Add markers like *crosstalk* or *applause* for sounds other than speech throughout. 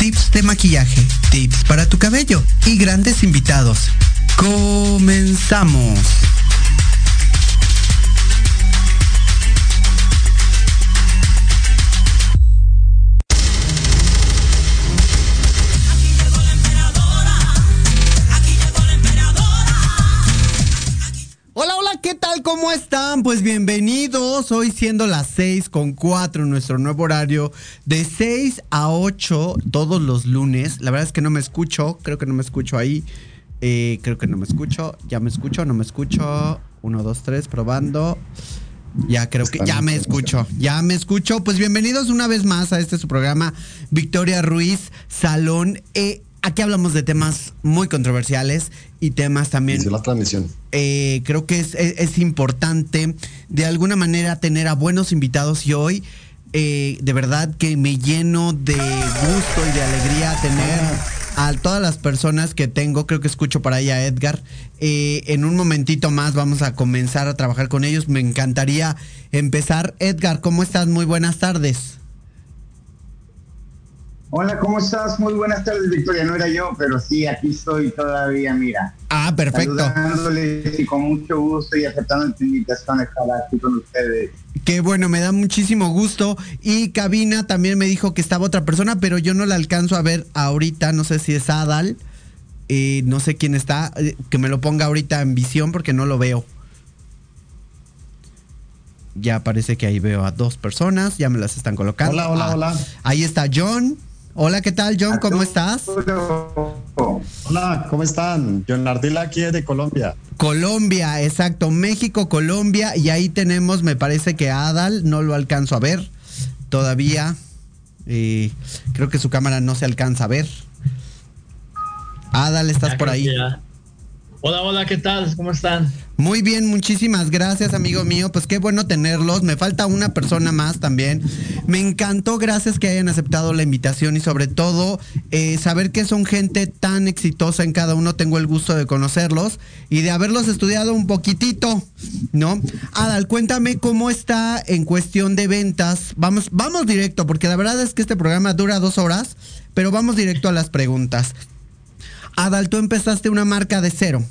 tips de maquillaje, tips para tu cabello y grandes invitados. Comenzamos. ¿cómo están? Pues bienvenidos. Hoy siendo las 6 con 4 nuestro nuevo horario de 6 a 8 todos los lunes. La verdad es que no me escucho, creo que no me escucho ahí. Eh, creo que no me escucho. Ya me escucho, no me escucho. 1, 2, 3, probando. Ya creo que ya me escucho, ya me escucho. Pues bienvenidos una vez más a este su programa Victoria Ruiz Salón. Eh, aquí hablamos de temas muy controversiales y temas también. la transmisión. Eh, creo que es, importante de alguna manera tener a buenos invitados y hoy eh, de verdad que me lleno de gusto y de alegría tener a todas las personas que tengo. Creo que escucho para allá Edgar. Eh, en un momentito más vamos a comenzar a trabajar con ellos. Me encantaría empezar. Edgar, ¿cómo estás? Muy buenas tardes. Hola, ¿cómo estás? Muy buenas tardes, Victoria. No era yo, pero sí, aquí estoy todavía, mira. Ah, perfecto. Saludándoles y con mucho gusto y aceptando la invitación de estar aquí con ustedes. Qué bueno, me da muchísimo gusto. Y Cabina también me dijo que estaba otra persona, pero yo no la alcanzo a ver ahorita. No sé si es Adal. Eh, no sé quién está. Eh, que me lo ponga ahorita en visión porque no lo veo. Ya parece que ahí veo a dos personas, ya me las están colocando. Hola, hola, ah, hola. Ahí está John. Hola, ¿qué tal, John? ¿Cómo estás? Hola, ¿cómo están? John Ardila aquí de Colombia. Colombia, exacto. México, Colombia. Y ahí tenemos, me parece que Adal, no lo alcanzo a ver todavía. Creo que su cámara no se alcanza a ver. Adal, ¿estás por ahí? Hola, hola, ¿qué tal? ¿Cómo están? Muy bien, muchísimas gracias, amigo mío. Pues qué bueno tenerlos. Me falta una persona más también. Me encantó, gracias que hayan aceptado la invitación y sobre todo eh, saber que son gente tan exitosa en cada uno. Tengo el gusto de conocerlos y de haberlos estudiado un poquitito, ¿no? Adal, cuéntame cómo está en cuestión de ventas. Vamos, vamos directo, porque la verdad es que este programa dura dos horas, pero vamos directo a las preguntas. Adal, tú empezaste una marca de cero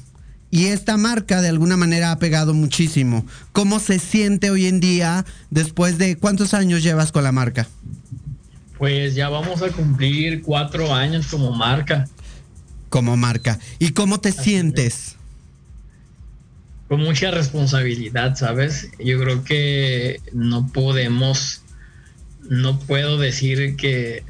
y esta marca de alguna manera ha pegado muchísimo. ¿Cómo se siente hoy en día después de cuántos años llevas con la marca? Pues ya vamos a cumplir cuatro años como marca. Como marca. ¿Y cómo te sientes? Con mucha responsabilidad, ¿sabes? Yo creo que no podemos, no puedo decir que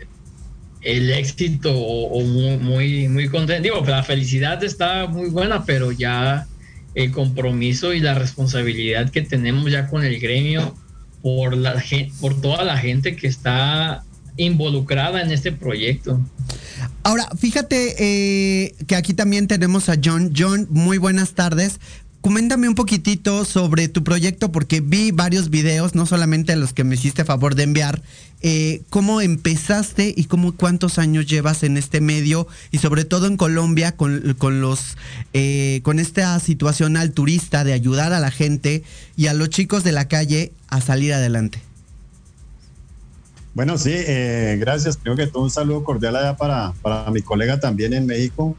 el éxito o, muy, muy, contento. Digo, la felicidad está muy buena, pero ya el compromiso y la responsabilidad que tenemos ya con el gremio por, la, por toda la gente que está involucrada en este proyecto. Ahora, fíjate eh, que aquí también tenemos a John. John, muy buenas tardes. Coméntame un poquitito sobre tu proyecto porque vi varios videos, no solamente los que me hiciste favor de enviar. Eh, ¿Cómo empezaste y cómo cuántos años llevas en este medio y sobre todo en Colombia con, los eh, con esta situación al turista de ayudar a la gente y a los chicos de la calle a salir adelante? Bueno, sí, eh, gracias. Creo que todo un saludo cordial allá para, para mi colega también en México,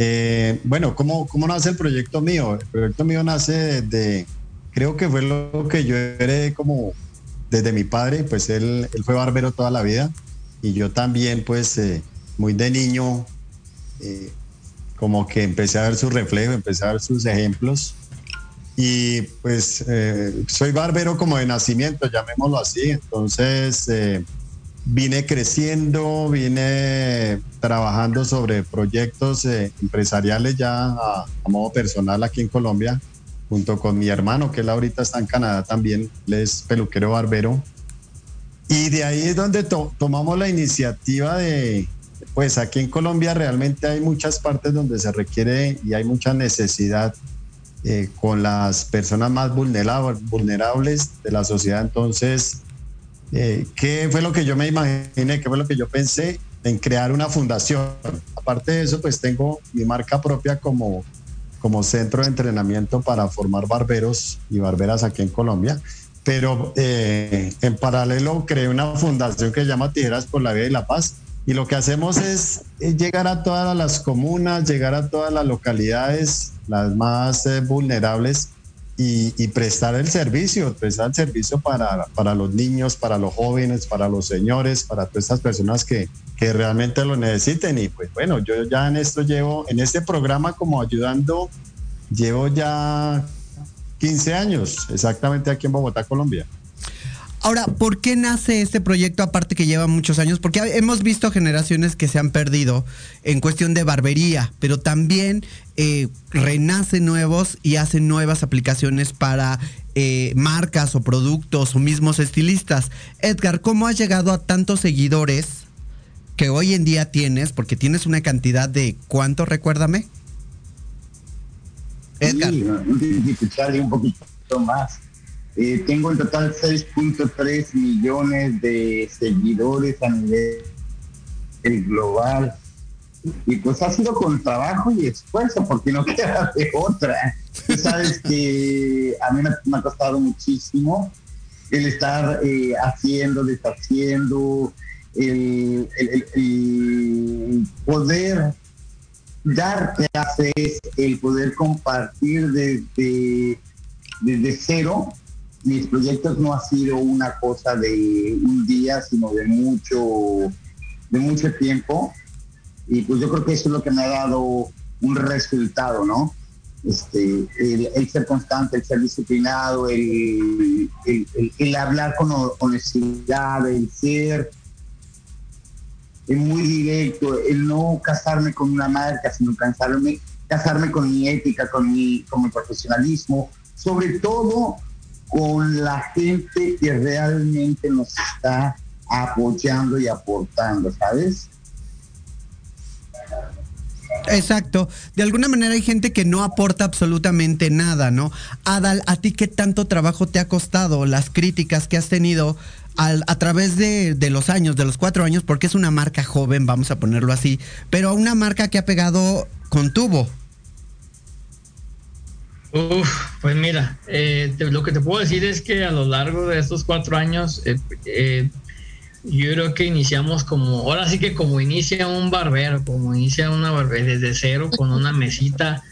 eh, bueno, ¿cómo, ¿cómo nace el proyecto mío? El proyecto mío nace de, creo que fue lo que yo heredé como desde mi padre, pues él, fue barbero toda la vida y yo también, pues eh, muy de niño, eh, como que empecé a ver su reflejo, empecé a ver sus ejemplos y pues soy barbero como de nacimiento, llamémoslo así, entonces vine creciendo, vine trabajando sobre proyectos eh, empresariales ya a, modo personal aquí en Colombia, junto con mi hermano, que él ahorita está en Canadá también, él es peluquero barbero. Y de ahí es donde tomamos la iniciativa de, pues aquí en Colombia realmente hay muchas partes donde se requiere y hay mucha necesidad eh, con las personas más vulnerables de la sociedad. Entonces, eh, ¿Qué fue lo que yo me imaginé? ¿Qué fue lo que yo pensé? En crear una fundación. Aparte de eso, pues tengo mi marca propia como, como centro de entrenamiento para formar barberos y barberas aquí en Colombia. Pero eh, en paralelo creé una fundación que se llama Tijeras por la Vida y la Paz. Y lo que hacemos es llegar a todas las comunas, llegar a todas las localidades, las más eh, vulnerables, y, prestar el servicio, prestar el servicio para, para, los niños, para los jóvenes, para los señores, para todas estas personas que, que realmente lo necesiten. Y pues bueno, yo ya en esto llevo, en este programa como ayudando, llevo ya 15 años, exactamente aquí en Bogotá, Colombia. Ahora, ¿por qué nace este proyecto aparte que lleva muchos años? Porque hemos visto generaciones que se han perdido en cuestión de barbería, pero también eh, renacen nuevos y hacen nuevas aplicaciones para eh, marcas o productos o mismos estilistas. Edgar, ¿cómo has llegado a tantos seguidores que hoy en día tienes? Porque tienes una cantidad de ¿cuánto? Recuérdame. Edgar. Sí, un poquito más. Eh, tengo en total 6.3 millones de seguidores a nivel global. Y pues ha sido con trabajo y esfuerzo, porque no *laughs* queda de otra. Tú sabes que a mí me, ha costado muchísimo el estar eh, haciendo, deshaciendo, el, el, poder dar clases, el poder compartir desde, desde cero mis proyectos no ha sido una cosa de un día, sino de mucho, de mucho tiempo. Y pues yo creo que eso es lo que me ha dado un resultado, ¿no? Este, el, ser constante, el ser disciplinado, el, el, hablar con honestidad, el ser muy directo, el no casarme con una marca, sino casarme, casarme con mi ética, con mi, con mi profesionalismo, sobre todo con la gente que realmente nos está apoyando y aportando, ¿sabes? Exacto. De alguna manera hay gente que no aporta absolutamente nada, ¿no? Adal, ¿a ti qué tanto trabajo te ha costado las críticas que has tenido a través de, de, los años, de los cuatro años, porque es una marca joven, vamos a ponerlo así, pero una marca que ha pegado con tubo? Uf, pues mira, eh, lo que te puedo decir es que a lo largo de estos cuatro años, eh, eh, yo creo que iniciamos como, ahora sí que como inicia un barbero, como inicia una barbera desde cero, con una mesita,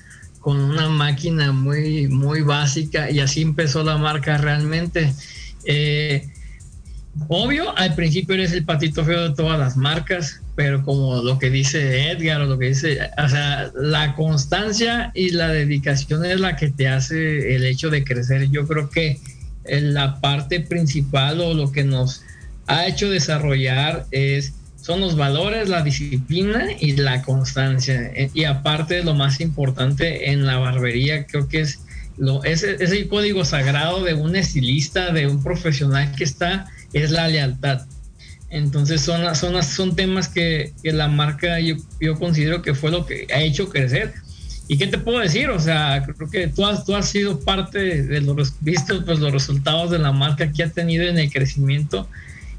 con una máquina muy, muy básica, y así empezó la marca realmente. obvio, al principio eres el patito feo de todas las marcas, pero como lo que dice Edgar o lo que dice, o sea, la constancia y la dedicación es la que te hace el hecho de crecer. Yo creo que la parte principal o lo que nos ha hecho desarrollar es son los valores, la disciplina y la constancia. Y aparte lo más importante en la barbería, creo que es lo, ese, ese código sagrado de un estilista, de un profesional que está, es la lealtad entonces son, son, son temas que, la marca yo, yo, considero que fue lo que ha hecho crecer. ¿Y qué te puedo decir? O sea, creo que tú has, tú has sido parte de los, visto pues, los resultados de la marca que ha tenido en el crecimiento.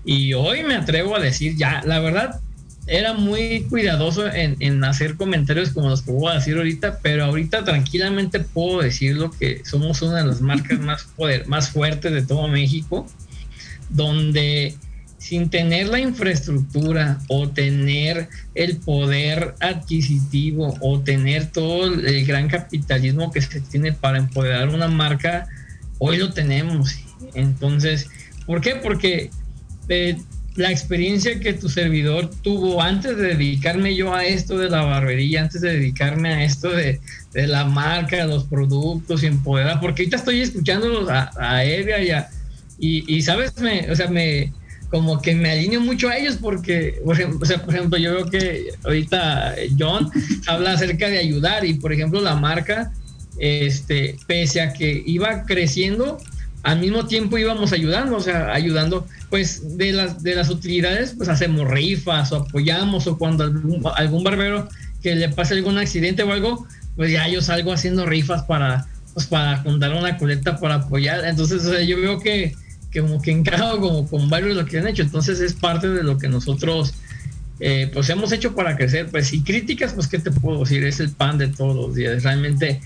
Y hoy me atrevo a decir, ya, la verdad, era muy cuidadoso en, en, hacer comentarios como los que voy a decir ahorita, pero ahorita tranquilamente puedo decirlo que somos una de las marcas *laughs* más, poder, más fuertes de todo México, donde sin tener la infraestructura o tener el poder adquisitivo o tener todo el gran capitalismo que se tiene para empoderar una marca, hoy lo tenemos. Entonces, ¿por qué? Porque eh, la experiencia que tu servidor tuvo antes de dedicarme yo a esto de la barbería, antes de dedicarme a esto de, la marca, de los productos y empoderar, porque ahorita estoy escuchándolos a, a Evia y, y, y, sabes, me, o sea, me, como que me alineo mucho a ellos porque, por ejemplo, yo veo que ahorita John habla acerca de ayudar y, por ejemplo, la marca, este, pese a que iba creciendo, al mismo tiempo íbamos ayudando, o sea, ayudando, pues de las, de las utilidades, pues hacemos rifas o apoyamos o cuando algún, barbero que le pase algún accidente o algo, pues ya yo salgo haciendo rifas para, pues para juntar una coleta para apoyar. Entonces, o sea, yo veo que como que encajo *laughs* como con varios de lo que han hecho. Entonces es parte de lo que nosotros eh, pues hemos hecho para crecer. Pues y críticas, pues qué te puedo decir, es el pan de todos los días. Realmente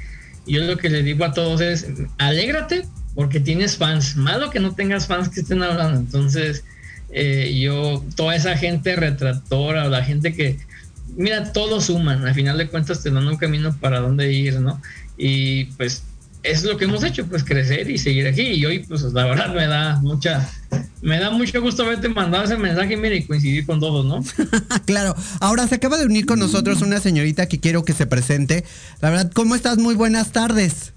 yo lo que le digo a todos es, alégrate porque tienes fans. Malo que no tengas fans que estén hablando. Entonces eh, yo, toda esa gente retractora, la gente que, mira, todos suman. Al final de cuentas te dan un camino para dónde ir, ¿no? Y pues es lo que hemos hecho, pues crecer y seguir aquí. Y hoy, pues la verdad me da mucha, me da mucho gusto verte mandado ese mensaje, mire, y coincidir con todos, ¿no? *laughs* claro. Ahora se acaba de unir con nosotros una señorita que quiero que se presente. La verdad, ¿cómo estás? Muy buenas tardes.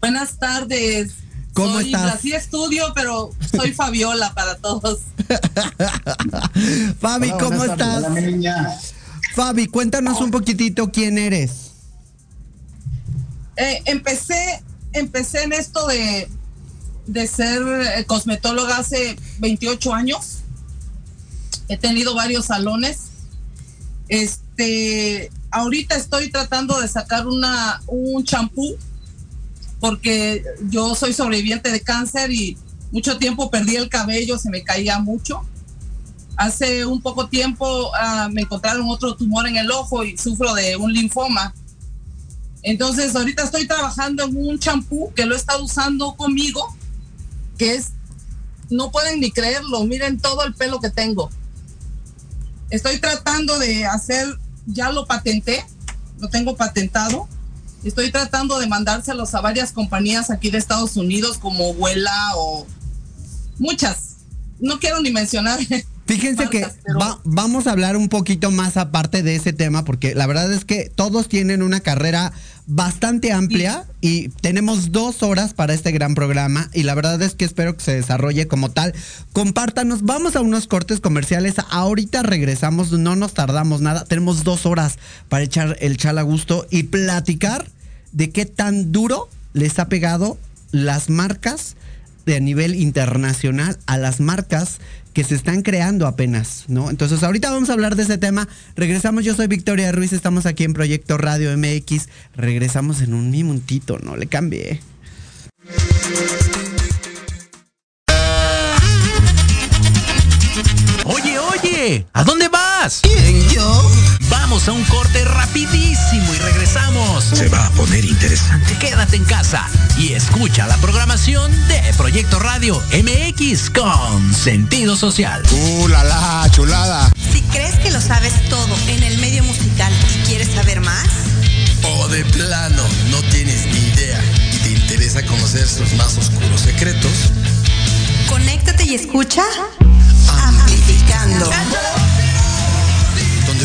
Buenas tardes. ¿Cómo estás? Así estudio, pero soy Fabiola para todos. *laughs* Fabi, ¿cómo estás? Fabi, cuéntanos un poquitito quién eres. Eh, empecé, empecé en esto de, de ser eh, cosmetóloga hace 28 años. He tenido varios salones. Este, ahorita estoy tratando de sacar una, un champú porque yo soy sobreviviente de cáncer y mucho tiempo perdí el cabello, se me caía mucho. Hace un poco tiempo ah, me encontraron otro tumor en el ojo y sufro de un linfoma. Entonces, ahorita estoy trabajando en un champú que lo he estado usando conmigo, que es, no pueden ni creerlo, miren todo el pelo que tengo. Estoy tratando de hacer, ya lo patenté, lo tengo patentado. Estoy tratando de mandárselos a varias compañías aquí de Estados Unidos como Huela o muchas. No quiero ni mencionar *laughs* Fíjense que vamos a hablar un poquito más aparte de ese tema, porque la verdad es que todos tienen una carrera bastante amplia y tenemos dos horas para este gran programa y la verdad es que espero que se desarrolle como tal. Compártanos, vamos a unos cortes comerciales, ahorita regresamos, no nos tardamos nada, tenemos dos horas para echar el chal a gusto y platicar de qué tan duro les ha pegado las marcas de a nivel internacional a las marcas que se están creando apenas, ¿no? Entonces ahorita vamos a hablar de ese tema. Regresamos, yo soy Victoria Ruiz, estamos aquí en Proyecto Radio MX. Regresamos en un minuntito, no le cambie. Oye, oye, ¿a dónde vas? ¿Quién, yo? Vamos a un corte rapidísimo y regresamos. Se va a poner interesante. Quédate en casa y escucha la programación de Proyecto Radio MX con sentido social. ¡Uh, la, la chulada! Si crees que lo sabes todo en el medio musical y quieres saber más, o de plano no tienes ni idea y te interesa conocer sus más oscuros secretos, conéctate y escucha Amplificando donde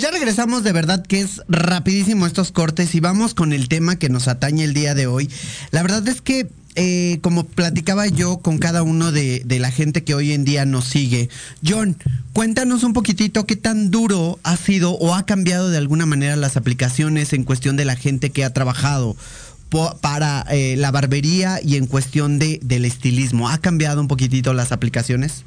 Regresamos de verdad que es rapidísimo estos cortes y vamos con el tema que nos atañe el día de hoy. La verdad es que eh, como platicaba yo con cada uno de, la gente que hoy en día nos sigue, John, cuéntanos un poquitito qué tan duro ha sido o ha cambiado de alguna manera las aplicaciones en cuestión de la gente que ha trabajado para eh, la barbería y en cuestión de, del estilismo. ¿Ha cambiado un poquitito las aplicaciones?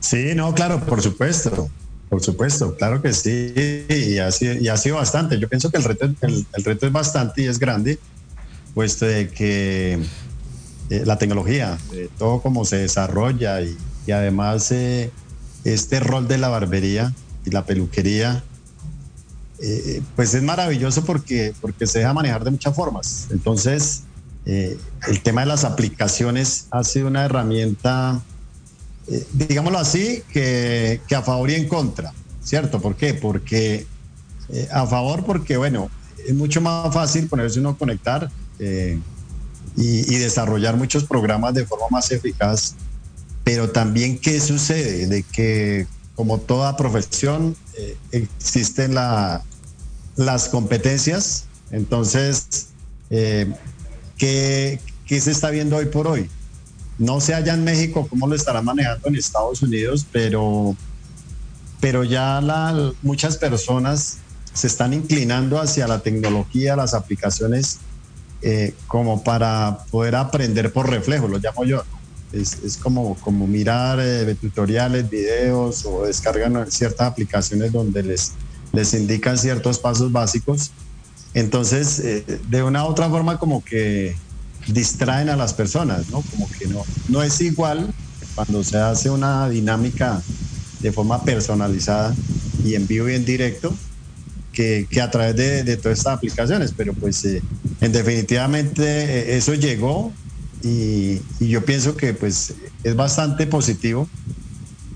Sí, no, claro, por supuesto. Por supuesto, claro que sí, y ha, sido, y bastante. Yo pienso que el reto, el, reto es bastante y es grande, puesto de que eh, la tecnología, todo como se desarrolla y, además eh, este rol de la barbería y la peluquería, eh, pues es maravilloso porque, porque se deja manejar de muchas formas. Entonces, el tema de las aplicaciones ha sido una herramienta eh, digámoslo así, que, a favor y en contra, ¿cierto? ¿Por qué? Porque eh, a favor, porque bueno, es mucho más fácil ponerse uno a conectar eh, y, desarrollar muchos programas de forma más eficaz, pero también qué sucede, de que como toda profesión existen la, las competencias, entonces, ¿qué, ¿qué se está viendo hoy por hoy? No sé allá en México cómo lo estará manejando en Estados Unidos, pero, pero ya muchas personas se están inclinando hacia la tecnología, las aplicaciones, eh, como para poder aprender por reflejo, lo llamo yo. Es, como, como mirar eh, tutoriales, videos o descargan ciertas aplicaciones donde les, les indican ciertos pasos básicos. Entonces, eh, de una u otra forma, como que distraen a las personas, ¿no? Como que no, no es igual cuando se hace una dinámica de forma personalizada y en vivo y en directo que, a través de, todas estas aplicaciones, pero pues eh, en definitivamente eh, eso llegó y, y, yo pienso que pues es bastante positivo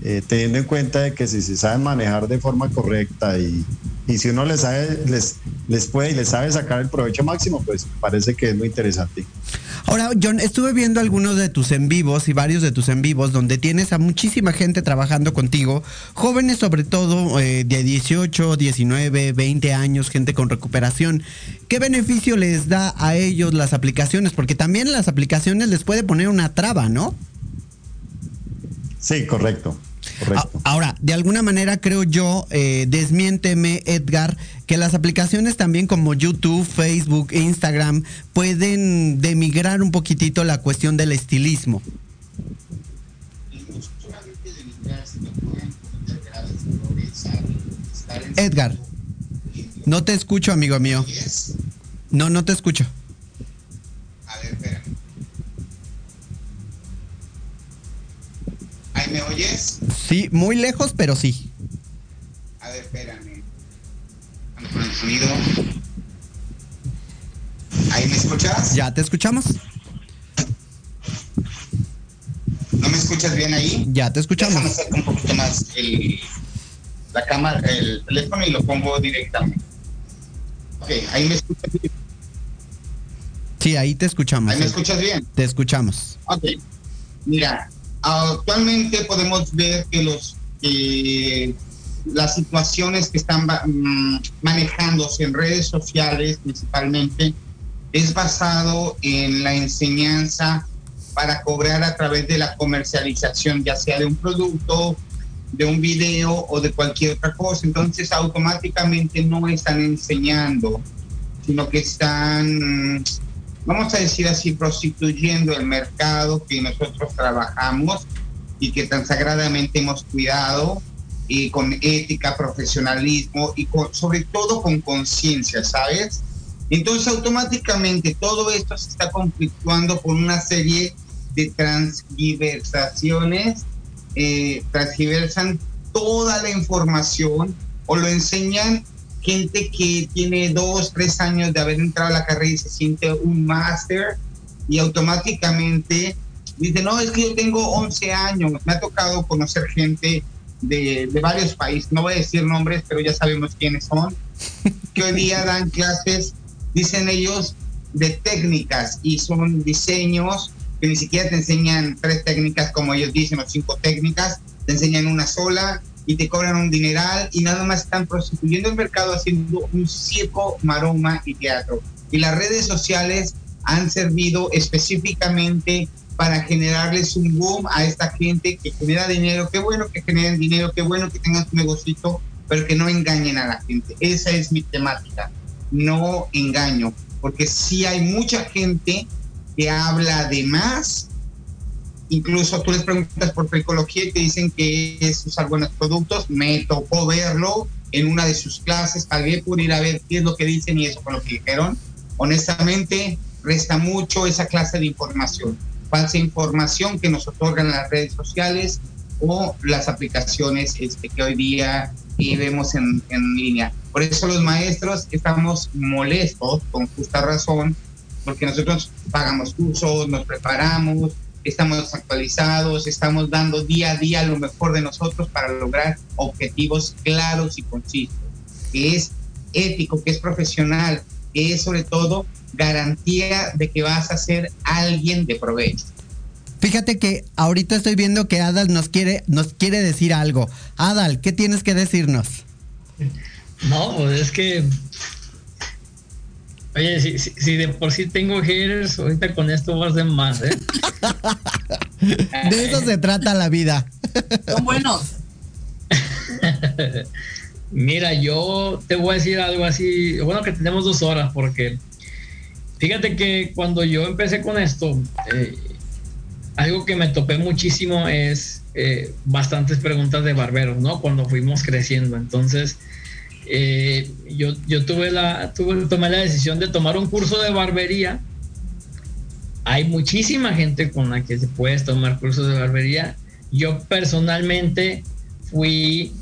eh, teniendo en cuenta de que si se sabe manejar de forma correcta y, y si uno les, sabe, les, les puede y les sabe sacar el provecho máximo, pues parece que es muy interesante. Ahora, John, estuve viendo algunos de tus en vivos y varios de tus en vivos donde tienes a muchísima gente trabajando contigo, jóvenes sobre todo eh, de 18, 19, 20 años, gente con recuperación. ¿Qué beneficio les da a ellos las aplicaciones? Porque también las aplicaciones les puede poner una traba, ¿no? Sí, correcto. Ahora, de alguna manera creo yo, eh, desmiénteme Edgar, que las aplicaciones también como YouTube, Facebook, Instagram pueden demigrar un poquitito la cuestión del estilismo. Edgar, no te escucho, amigo mío. No, no te escucho. ¿Ahí me oyes? Sí, muy lejos, pero sí. A ver, espérame. Con el sonido. ¿Ahí me escuchas? Ya te escuchamos. ¿No me escuchas bien ahí? Ya te escuchamos. Déjame acercar un poquito más el, la cámara, el teléfono y lo pongo directamente. Ok, ahí me escuchas bien. Sí, ahí te escuchamos. ¿Ahí me escuchas bien? Te escuchamos. Ok. Mira, Actualmente podemos ver que los las situaciones que están mm, manejándose en redes sociales principalmente es basado en la enseñanza para cobrar a través de la comercialización, ya sea de un producto, de un video o de cualquier otra cosa. Entonces automáticamente no están enseñando, sino que están vamos a decir así, prostituyendo el mercado que nosotros trabajamos y que tan sagradamente hemos cuidado y con ética, profesionalismo y sobre todo con conciencia, ¿sabes? Entonces automáticamente todo esto se está conflictuando con una serie de transgiversaciones, eh, transgiversan toda la información o lo enseñan gente que tiene dos, tres años de haber entrado a la carrera y se siente un máster y automáticamente dice, no, es que yo tengo 11 años, me ha tocado conocer gente de, de varios países, no voy a decir nombres, pero ya sabemos quiénes son, que hoy día dan clases, dicen ellos, de técnicas y son diseños que ni siquiera te enseñan tres técnicas como ellos dicen o cinco técnicas, te enseñan una sola y te cobran un dineral y nada más están prostituyendo el mercado haciendo un circo, maroma y teatro. Y las redes sociales han servido específicamente para generarles un boom a esta gente que genera dinero. Qué bueno que generen dinero, qué bueno que tengan su negocito, pero que no engañen a la gente. Esa es mi temática. No engaño, porque si hay mucha gente que habla de más. Incluso tú les preguntas por ecología y te dicen que es usar buenos productos. Me tocó verlo en una de sus clases, vez por ir a ver qué es lo que dicen y eso con lo que dijeron. Honestamente, resta mucho esa clase de información. Falsa información que nos otorgan las redes sociales o las aplicaciones este, que hoy día eh, vemos en, en línea. Por eso los maestros estamos molestos, con justa razón, porque nosotros pagamos cursos, nos preparamos, estamos actualizados, estamos dando día a día lo mejor de nosotros para lograr objetivos claros y concisos, que es ético, que es profesional, que es sobre todo garantía de que vas a ser alguien de provecho. Fíjate que ahorita estoy viendo que Adal nos quiere, nos quiere decir algo. Adal, ¿qué tienes que decirnos? No, pues es que Oye, si, si, de por sí tengo haters, ahorita con esto vas de más, ¿eh? *laughs* de eso se trata la vida. Son buenos. Mira, yo te voy a decir algo así. Bueno, que tenemos dos horas, porque fíjate que cuando yo empecé con esto, eh, algo que me topé muchísimo es eh, bastantes preguntas de barberos, ¿no? Cuando fuimos creciendo. Entonces, eh, yo, yo tuve la, tuve, tomé la decisión de tomar un curso de barbería. Hay muchísima gente con la que se puede tomar cursos de barbería. Yo personalmente fui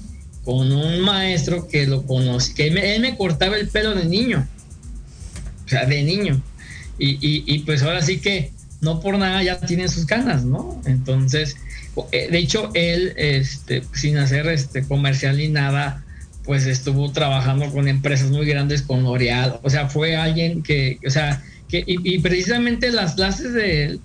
con un maestro que lo conocí, que él me cortaba el pelo de niño, o sea, de niño. Y, y, pues ahora sí que no por nada ya tiene sus canas, ¿no? Entonces, eh, de hecho, él, este, sin hacer este comercial ni nada, pues estuvo trabajando con empresas muy grandes, con L'Oreal, o sea, fue alguien que, o sea, que, y, precisamente las clases de él,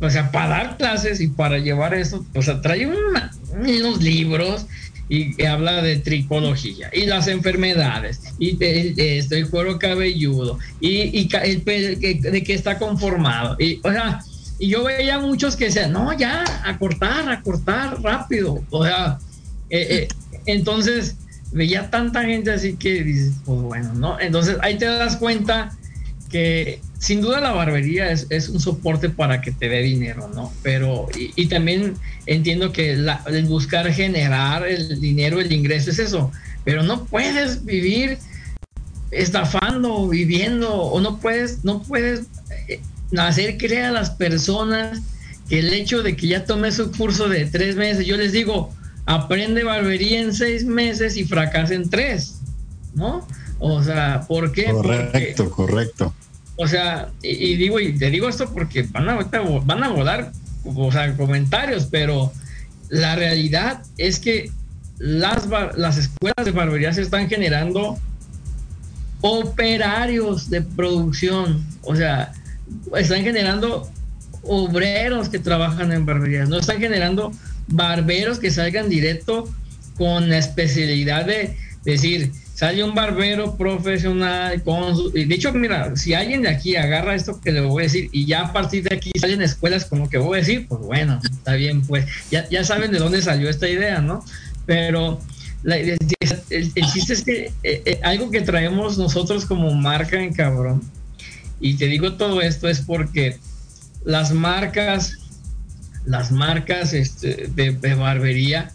o sea, para dar clases y para llevar eso, o sea, trae unos libros y habla de tricología y las enfermedades y esto, el cuero cabelludo y, y el, de qué está conformado. Y, o sea, y yo veía muchos que decían, no, ya, a cortar, a cortar rápido. O sea, eh, eh, entonces, veía tanta gente así que dices, pues bueno, ¿no? Entonces ahí te das cuenta que sin duda la barbería es, es un soporte para que te dé dinero, ¿no? Pero, y, también entiendo que el buscar generar el dinero, el ingreso es eso, pero no puedes vivir estafando, viviendo, o no puedes, no puedes eh, hacer creer a las personas que el hecho de que ya tomé su curso de tres meses, yo les digo, aprende barbería en seis meses y fracasa en tres, ¿no? O sea, ¿por qué? Correcto, correcto. O sea, y, digo, y te digo esto porque van a, van a volar, o sea, comentarios, pero la realidad es que las, las escuelas de barbería se están generando operarios de producción, o sea, están generando obreros que trabajan en barberías, no están generando barberos que salgan directo con la especialidad de decir, sale un barbero profesional con de hecho mira si alguien de aquí agarra esto que le voy a decir y ya a partir de aquí salen escuelas como que voy a decir pues bueno está bien pues ya, ya saben de dónde salió esta idea no pero el, chiste es que eh, eh, algo que traemos nosotros como marca en cabrón y te digo todo esto es porque las marcas las marcas este, de, barbería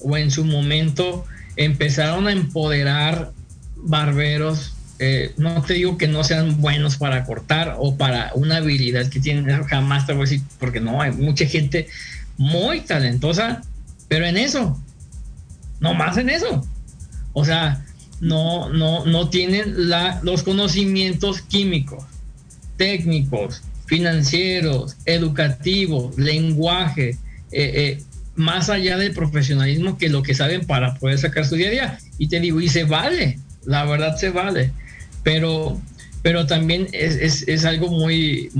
o en su momento empezaron a empoderar barberos. Eh, no te digo que no sean buenos para cortar o para una habilidad que tienen, jamás te voy a decir, porque no, hay mucha gente muy talentosa, pero en eso, no más en eso. O sea, no, no, no tienen los conocimientos químicos, técnicos, financieros, educativos, lenguaje, eh, eh, más allá del profesionalismo que lo que saben para poder sacar su día a día. Y te digo, y se vale, la verdad se vale, pero, pero también es, algo muy,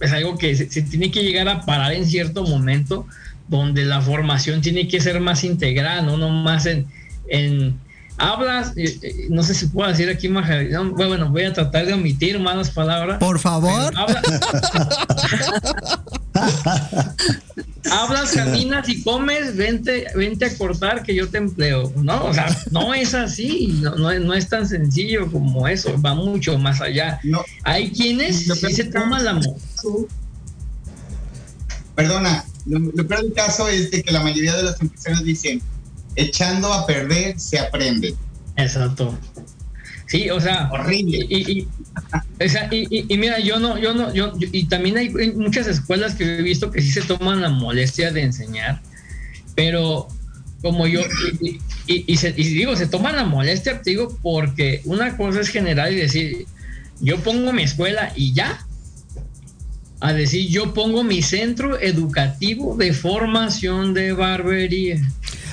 es algo que se, tiene que llegar a parar en cierto momento donde la formación tiene que ser más integral, no más en, en hablas, eh, eh, no sé si puedo decir aquí más, bueno, voy a tratar de omitir malas palabras. Por favor. *laughs* Hablas, caminas y comes, vente, vente a cortar que yo te empleo. No, o sea, no es así, no, no, es tan sencillo como eso, va mucho más allá. No. Hay quienes sí se toman la Perdona, lo, peor del caso es de que la mayoría de las empresarios dicen, echando a perder se aprende. Exacto. Sí, o sea, horrible. Y, y, mira, yo no, yo no, yo, y también hay muchas escuelas que he visto que sí se toman la molestia de enseñar, pero como yo, y, digo, se toman la molestia, te digo, porque una cosa es general y decir, yo pongo mi escuela y ya, a decir, yo pongo mi centro educativo de formación de barbería.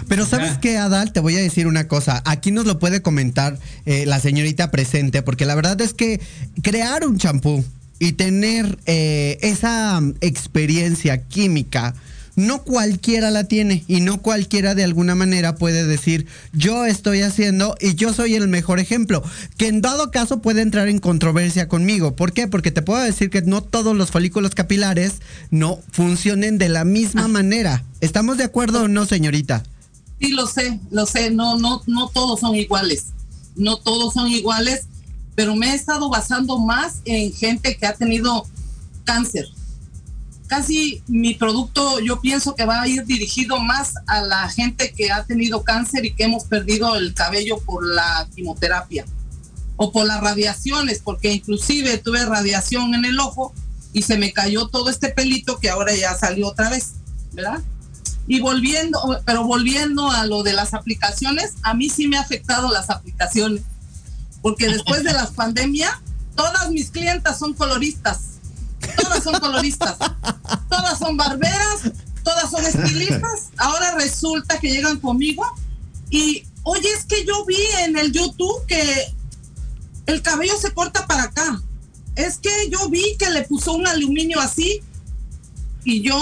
Pero sabes qué, Adal, te voy a decir una cosa. Aquí nos lo puede comentar eh, la señorita presente, porque la verdad es que crear un champú y tener eh, esa experiencia química, no cualquiera la tiene y no cualquiera de alguna manera puede decir yo estoy haciendo y yo soy el mejor ejemplo, que en dado caso puede entrar en controversia conmigo. ¿Por qué? Porque te puedo decir que no todos los folículos capilares no funcionen de la misma ah. manera. ¿Estamos de acuerdo o no, señorita? Sí, lo sé, lo sé, no, no, no todos son iguales, no todos son iguales, pero me he estado basando más en gente que ha tenido cáncer. Casi mi producto yo pienso que va a ir dirigido más a la gente que ha tenido cáncer y que hemos perdido el cabello por la quimioterapia o por las radiaciones, porque inclusive tuve radiación en el ojo y se me cayó todo este pelito que ahora ya salió otra vez, ¿verdad? Y volviendo, pero volviendo a lo de las aplicaciones, a mí sí me ha afectado las aplicaciones, porque después de la *laughs* pandemia, todas mis clientas son coloristas, todas son coloristas, todas son barberas, todas son estilistas. Ahora resulta que llegan conmigo y, oye, es que yo vi en el YouTube que el cabello se corta para acá. Es que yo vi que le puso un aluminio así y yo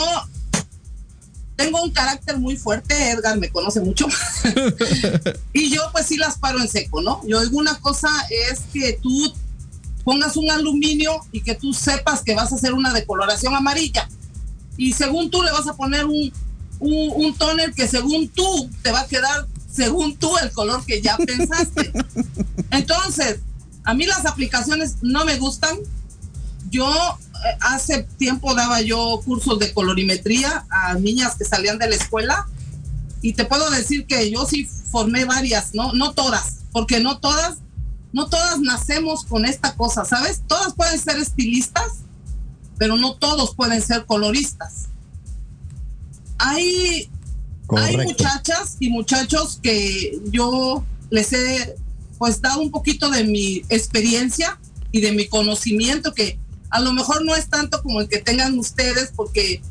tengo un carácter muy fuerte, Edgar me conoce mucho. *laughs* y yo pues sí las paro en seco, ¿no? Yo digo una cosa es que tú pongas un aluminio y que tú sepas que vas a hacer una decoloración amarilla. Y según tú le vas a poner un, un, un toner que según tú te va a quedar, según tú, el color que ya pensaste. *laughs* Entonces, a mí las aplicaciones no me gustan. Yo hace tiempo daba yo cursos de colorimetría a niñas que salían de la escuela y te puedo decir que yo sí formé varias, no, no todas, porque no todas, no todas nacemos con esta cosa, ¿sabes? Todas pueden ser estilistas, pero no todos pueden ser coloristas. Hay, hay muchachas y muchachos que yo les he pues dado un poquito de mi experiencia y de mi conocimiento que a lo mejor no es tanto como el que tengan ustedes, porque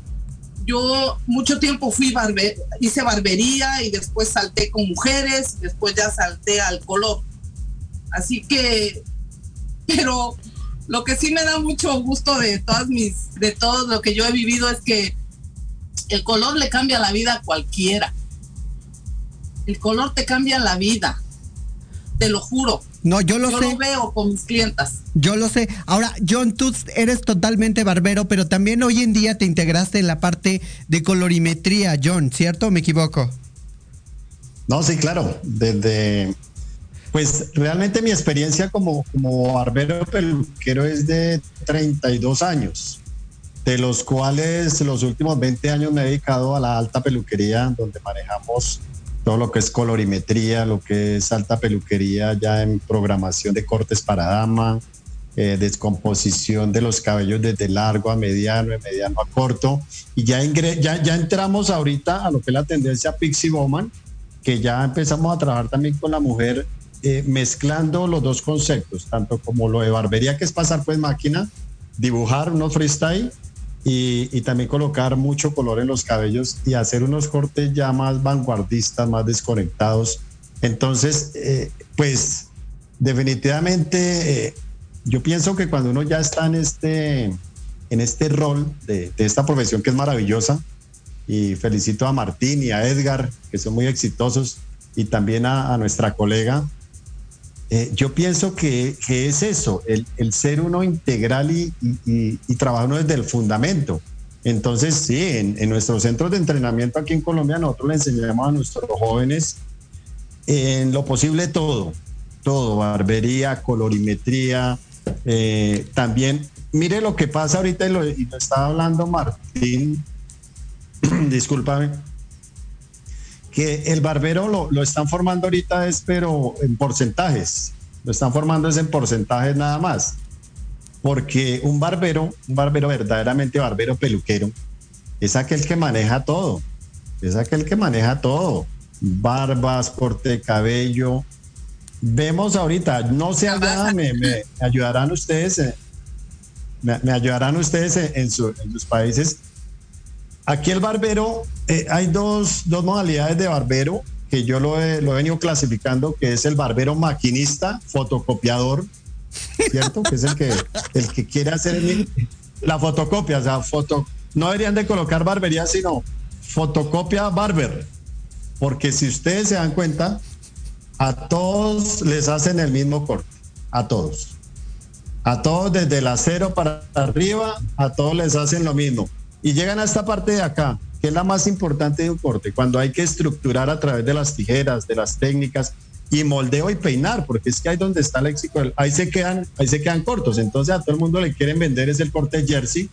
yo mucho tiempo fui barber, hice barbería y después salté con mujeres, después ya salté al color. Así que, pero lo que sí me da mucho gusto de todas mis, de todo lo que yo he vivido es que el color le cambia la vida a cualquiera. El color te cambia la vida, te lo juro. No, yo lo sé. Yo lo veo con mis clientas. Yo lo sé. Ahora, John, tú eres totalmente barbero, pero también hoy en día te integraste en la parte de colorimetría, John, ¿cierto o me equivoco? No, sí, claro. Desde, pues realmente mi experiencia como, como barbero peluquero es de 32 años, de los cuales los últimos 20 años me he dedicado a la alta peluquería, donde manejamos todo lo que es colorimetría, lo que es alta peluquería ya en programación de cortes para dama, eh, descomposición de los cabellos desde largo a mediano, de mediano a corto. Y ya, ya, ya entramos ahorita a lo que es la tendencia Pixie Bowman, que ya empezamos a trabajar también con la mujer eh, mezclando los dos conceptos, tanto como lo de barbería, que es pasar pues máquina, dibujar unos freestyle y, también colocar mucho color en los cabellos y hacer unos cortes ya más vanguardistas, más desconectados. Entonces, eh, pues definitivamente eh, yo pienso que cuando uno ya está en este, en este rol de, esta profesión que es maravillosa. Y felicito a Martín y a Edgar, que son muy exitosos, y también a, nuestra colega. Eh, yo pienso que, es eso, el, ser uno integral y, y, y, trabajar uno desde el fundamento. Entonces, sí, en, nuestros centros de entrenamiento aquí en Colombia, nosotros le enseñamos a nuestros jóvenes en lo posible todo, todo, barbería, colorimetría, eh, también, mire lo que pasa ahorita y lo, estaba hablando Martín, *clears throat* discúlpame, que el barbero lo, lo, están formando ahorita es pero en porcentajes, lo están formando es en porcentajes nada más porque un barbero, un barbero verdaderamente barbero peluquero, es aquel que maneja todo, es aquel que maneja todo, barbas, corte de cabello. Vemos ahorita, no sé allá, me, ayudarán ustedes, eh, me, ayudarán ustedes en, sus países. Aquí el barbero, eh, hay dos, dos modalidades de barbero que yo lo he, venido clasificando, que es el barbero maquinista, fotocopiador, ¿cierto? Que es el que, el que quiere hacer la fotocopia, o sea, foto, no deberían de colocar barbería, sino fotocopia barber, porque si ustedes se dan cuenta, a todos les hacen el mismo corte, a todos. A todos desde el acero para arriba, a todos les hacen lo mismo. Y llegan a esta parte de acá, que es la más importante de un corte, cuando hay que estructurar a través de las tijeras, de las técnicas, y moldeo y peinar, porque es que ahí donde está el léxico, ahí se quedan, ahí se quedan cortos. Entonces a todo el mundo le quieren vender es el corte jersey,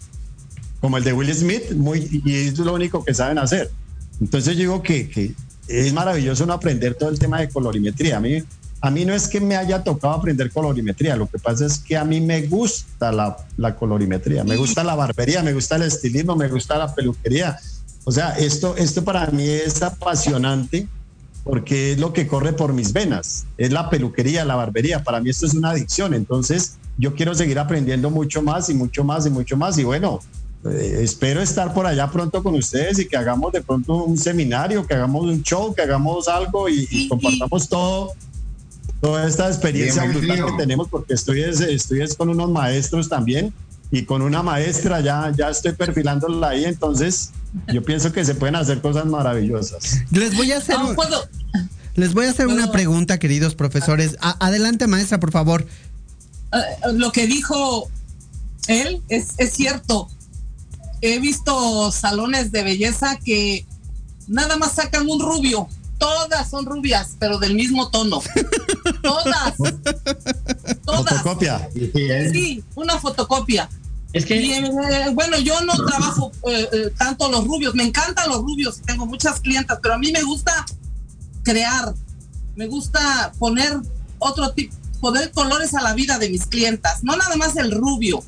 como el de Will Smith, muy, y es lo único que saben hacer. Entonces yo digo que, que es maravilloso no aprender todo el tema de colorimetría. A a mí no es que me haya tocado aprender colorimetría, lo que pasa es que a mí me gusta la, la colorimetría, me gusta la barbería, me gusta el estilismo, me gusta la peluquería. O sea, esto, esto para mí es apasionante porque es lo que corre por mis venas, es la peluquería, la barbería, para mí esto es una adicción, entonces yo quiero seguir aprendiendo mucho más y mucho más y mucho más y bueno, eh, espero estar por allá pronto con ustedes y que hagamos de pronto un seminario, que hagamos un show, que hagamos algo y, compartamos todo, toda esta experiencia brutal que tenemos, porque estoy, estoy con unos maestros también y con una maestra ya, ya estoy perfilándola ahí, entonces yo pienso que se pueden hacer cosas maravillosas. Les voy a hacer, les voy a hacer una pregunta, queridos profesores. adelante, maestra, por favor. Eh, lo que dijo él es, es cierto. He visto salones de belleza que nada más sacan un rubio. Todas son rubias, pero del mismo tono. Todas. Todas. Fotocopia. Sí, una fotocopia. Es que. Eh, bueno, yo no trabajo eh, eh, tanto los rubios, me encantan los rubios, tengo muchas clientas, pero a mí me gusta crear, me gusta poner otro tipo, poner colores a la vida de mis clientas, no nada más el rubio,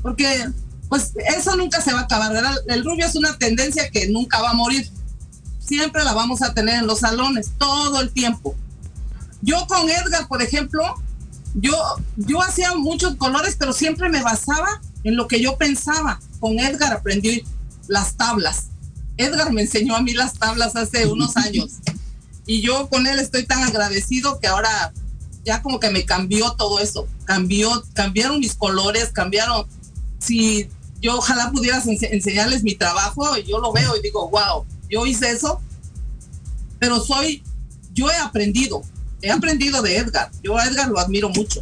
porque pues eso nunca se va a acabar, El rubio es una tendencia que nunca va a morir, siempre la vamos a tener en los salones, todo el tiempo. Yo con Edgar, por ejemplo, yo, yo hacía muchos colores, pero siempre me basaba en lo que yo pensaba. Con Edgar aprendí las tablas. Edgar me enseñó a mí las tablas hace unos *laughs* años. Y yo con él estoy tan agradecido que ahora ya como que me cambió todo eso. Cambió, cambiaron mis colores, cambiaron. Si yo ojalá pudieras enseñarles mi trabajo, yo lo veo y digo, wow, yo hice eso. Pero soy, yo he aprendido, he aprendido de Edgar. Yo a Edgar lo admiro mucho.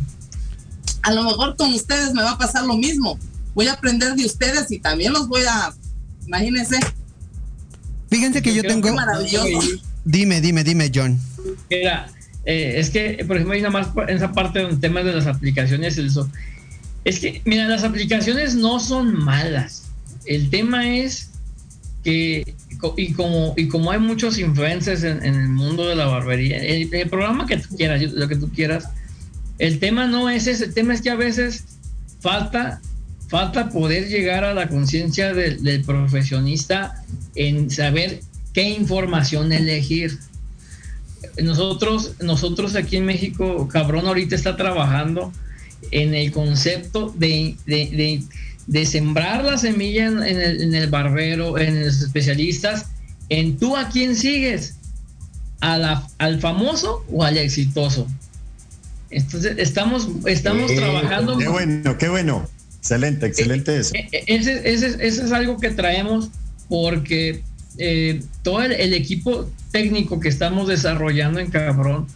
A lo mejor con ustedes me va a pasar lo mismo voy a aprender de ustedes y también los voy a, imagínense. Fíjense que yo, tengo... maravilloso. Dime, dime, dime, John. Mira, eh, es que, por ejemplo, hay nada más en esa parte del tema de las aplicaciones, eso. Es que, mira, las aplicaciones no son malas. El tema es que, y como, y como hay muchos influencers en, el mundo de la barbería, el, programa que tú quieras, lo que tú quieras, el tema no es ese, el tema es que a veces falta falta poder llegar a la conciencia del, profesionista en saber qué información elegir. Nosotros, nosotros aquí en México, cabrón, ahorita está trabajando en el concepto de, sembrar la semilla en, el, en, el, barbero, en los especialistas, en tú a quién sigues, a la, al famoso o al exitoso. Entonces, estamos, estamos trabajando. Qué bueno, qué bueno. Excelente, excelente eso. Eh, eh, ese, ese, es algo que traemos porque eh, todo el, equipo técnico que estamos desarrollando en Cabrón,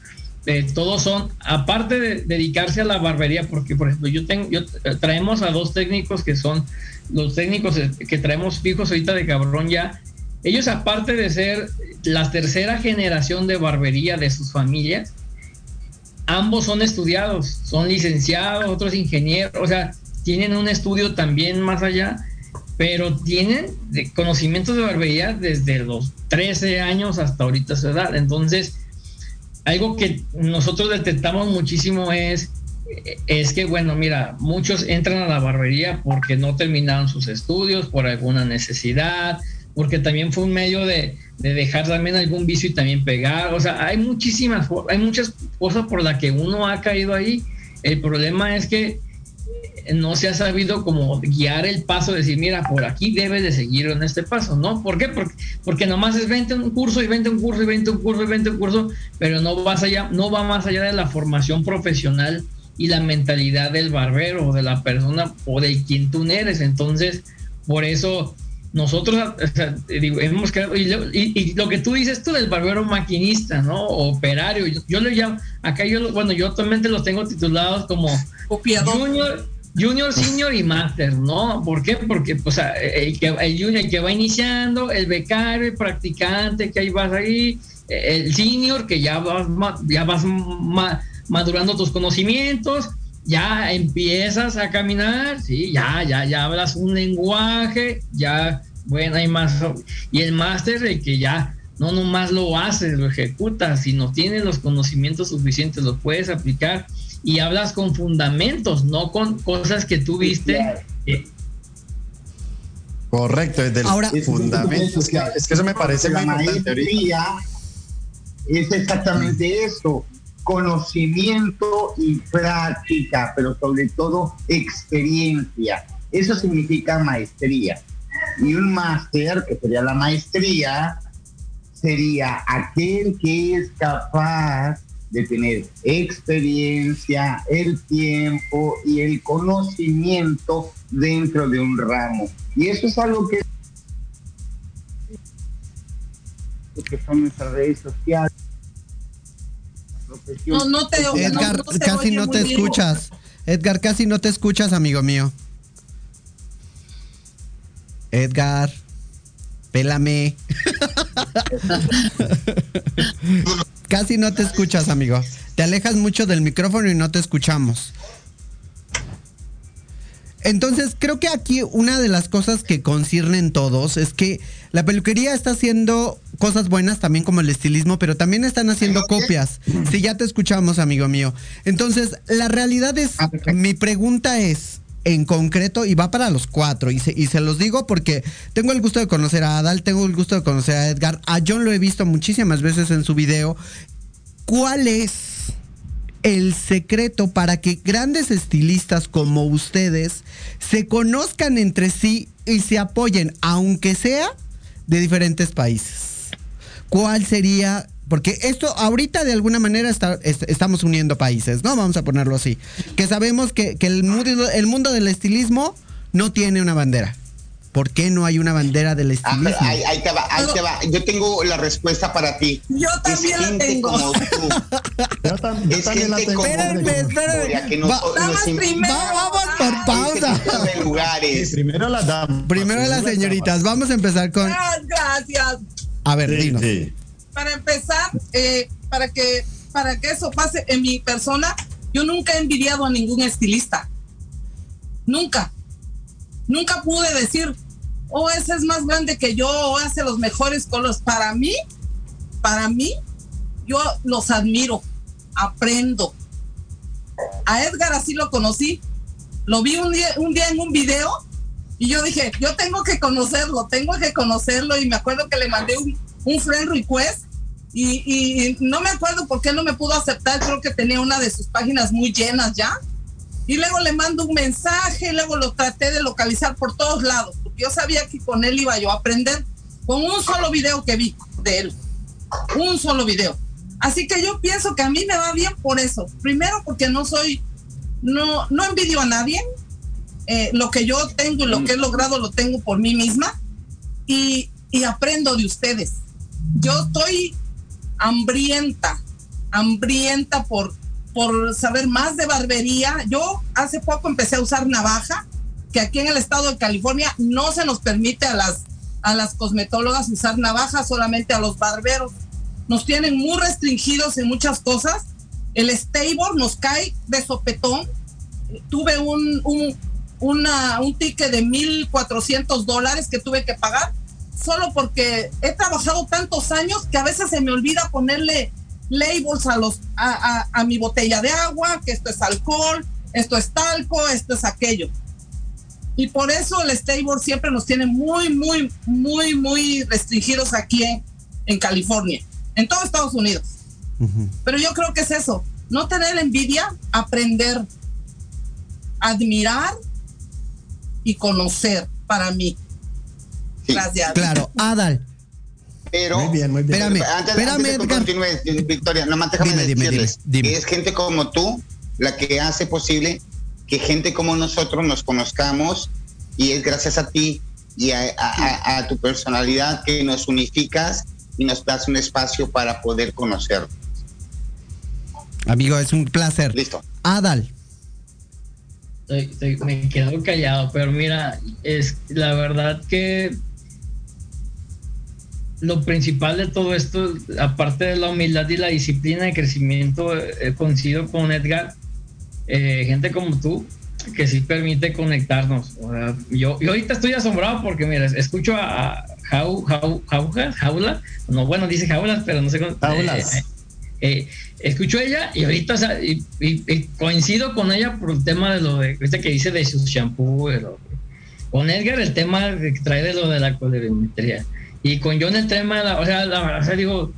todos son, aparte de dedicarse a la barbería, porque por ejemplo yo tengo, yo traemos a dos técnicos que son los técnicos que traemos fijos ahorita de Cabrón ya, ellos aparte de ser la tercera generación de barbería de sus familias, ambos son estudiados, son licenciados, otros ingenieros, o sea, tienen un estudio también más allá, pero tienen conocimientos de barbería desde los 13 años hasta ahorita su edad. Entonces, algo que nosotros detectamos muchísimo es, es que, bueno, mira, muchos entran a la barbería porque no terminaron sus estudios, por alguna necesidad, porque también fue un medio de, de dejar también algún vicio y también pegar. O sea, hay muchísimas, hay muchas cosas por las que uno ha caído ahí. El problema es que no se ha sabido como guiar el paso, decir, mira, por aquí debes de seguir en este paso, ¿no? ¿Por qué? Porque, porque nomás es 20 un curso y 20 un curso y 20 un curso y 20 un curso, pero no, vas allá, no va más allá de la formación profesional y la mentalidad del barbero, o de la persona o de quien tú eres. Entonces, por eso nosotros digo, hemos y lo, que tú dices tú del barbero maquinista, ¿no? Operario, yo, le llamo, acá yo, bueno, yo actualmente los tengo titulados como Junior, Junior, *laughs* Senior y Master, ¿no? ¿Por qué? Porque pues, el, que, el Junior que va iniciando, el becario, el practicante, que ahí vas ahí, el Senior que ya vas, ya vas madurando tus conocimientos, ya empiezas a caminar, sí, ya, ya, ya hablas un lenguaje, ya, bueno, hay más. Y el máster, el que ya no nomás lo haces, lo ejecutas, no tienes los conocimientos suficientes, lo puedes aplicar y hablas con fundamentos, no con cosas que tú viste. Correcto, desde Ahora, fundamentos. Es que, es que eso me parece muy importante. Es exactamente eso conocimiento y práctica, pero sobre todo experiencia. Eso significa maestría. Y un máster, que sería la maestría, sería aquel que es capaz de tener experiencia, el tiempo y el conocimiento dentro de un ramo. Y eso es algo que, que son nuestras redes sociales no, no te Edgar, casi no te escuchas. Edgar, casi no te escuchas, amigo mío. Edgar, pélame. *laughs* casi no te escuchas, amigo. Te alejas mucho del micrófono y no te escuchamos. Entonces, creo que aquí una de las cosas que conciernen todos es que la peluquería está haciendo cosas buenas también como el estilismo, pero también están haciendo copias. Si ya te escuchamos, amigo mío. Entonces, la realidad es, ah, mi pregunta es, en concreto, y va para los cuatro, y se, los digo porque tengo el gusto de conocer a Adal, tengo el gusto de conocer a Edgar, a John lo he visto muchísimas veces en su video. ¿Cuál es el secreto para que grandes estilistas como ustedes se conozcan entre sí y se apoyen, aunque sea de diferentes países? ¿Cuál sería? Porque esto ahorita de alguna manera estamos uniendo países, ¿no? Vamos a ponerlo así. Que sabemos que, el, mundo, el mundo del estilismo no tiene una bandera. ¿Por qué no hay una bandera del ah, estilismo? ahí, te va, ahí te va. Yo tengo la respuesta para ti. Yo también la tengo. Como tú. *laughs* Yo, también la tengo. Espérenme, espérenme. vamos por pausa. lugares. primero las damas. Primero las señoritas. Vamos a empezar con. Gracias. A ver, dinos. Para empezar, eh, para que para que eso pase en mi persona, yo nunca he envidiado a ningún estilista. Nunca Nunca pude decir, oh, ese es más grande que yo, o hace los mejores colores. Para mí, para mí, yo los admiro, aprendo. A Edgar así lo conocí. Lo vi un día, un día en un video y yo dije, yo tengo que conocerlo, tengo que conocerlo. Y me acuerdo que le mandé un, un friend request y, y, no me acuerdo por qué no me pudo aceptar. Creo que tenía una de sus páginas muy llenas ya. Y luego le mando un mensaje, luego lo traté de localizar por todos lados, porque yo sabía que con él iba yo a aprender con un solo video que vi de él. Un solo video. Así que yo pienso que a mí me va bien por eso. Primero porque no soy, no, no envidio a nadie. eh, lo que yo tengo y lo que he logrado lo tengo por mí misma y, y aprendo de ustedes. Yo estoy hambrienta, hambrienta por, por saber más de barbería. Yo hace poco empecé a usar navaja, que aquí en el estado de California no se nos permite a las, a las cosmetólogas usar navaja, solamente a los barberos. Nos tienen muy restringidos en muchas cosas. El stable nos cae de sopetón. Tuve un, un, una, un ticket de 1.400 dólares que tuve que pagar solo porque he trabajado tantos años que a veces se me olvida ponerle labels a, los, a, a, a mi botella de agua, que esto es alcohol, esto es talco, esto es aquello. Y por eso el stable siempre nos tiene muy, muy, muy, muy restringidos aquí en, en California, en todo Estados Unidos. Uh -huh. Pero yo creo que es eso, no tener envidia, aprender, admirar y conocer para mí. Gracias. Claro, Adal. Pero, muy bien, muy bien. Espérame, antes, espérame, antes de que continúe, Victoria, nomás déjame dime, decirles dime, dime, que es gente como tú la que hace posible que gente como nosotros nos conozcamos y es gracias a ti y a, a, a tu personalidad que nos unificas y nos das un espacio para poder conocer. Amigo, es un placer. Listo. Adal. Estoy, estoy, me quedo callado, pero mira, es la verdad que lo principal de todo esto, aparte de la humildad y la disciplina de crecimiento, eh, coincido con Edgar, eh, gente como tú, que sí permite conectarnos. Yo, yo ahorita estoy asombrado porque, mira, escucho a, Jau, Jau, Jauja, Jaula, no, bueno, dice Jaulas, pero no sé cómo. Jaulas. Eh, eh, escucho a ella y ahorita o sea, y, y, y coincido con ella por el tema de lo de, ¿viste que dice de su shampoo, de lo, con Edgar el tema que trae de lo de la colorimetría y con John el tema, de la, o sea, la, o sea, digo,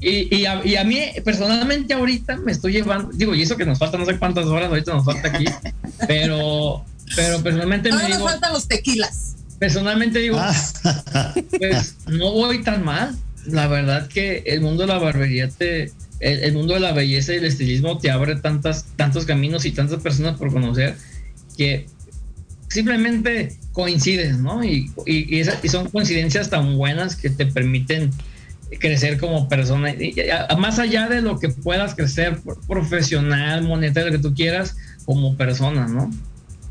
y, y, a, y, a, mí personalmente ahorita me estoy llevando, digo, y eso que nos falta no sé cuántas horas, ahorita nos falta aquí, *laughs* pero, pero personalmente no me nos digo... faltan los tequilas. Personalmente digo, *laughs* pues no voy tan mal. La verdad que el mundo de la barbería te... El, el, mundo de la belleza y el estilismo te abre tantas, tantos caminos y tantas personas por conocer que simplemente coincides, ¿no? Y, y, esa, y son coincidencias tan buenas que te permiten crecer como persona, más allá de lo que puedas crecer profesional, monetario, lo que tú quieras, como persona, ¿no?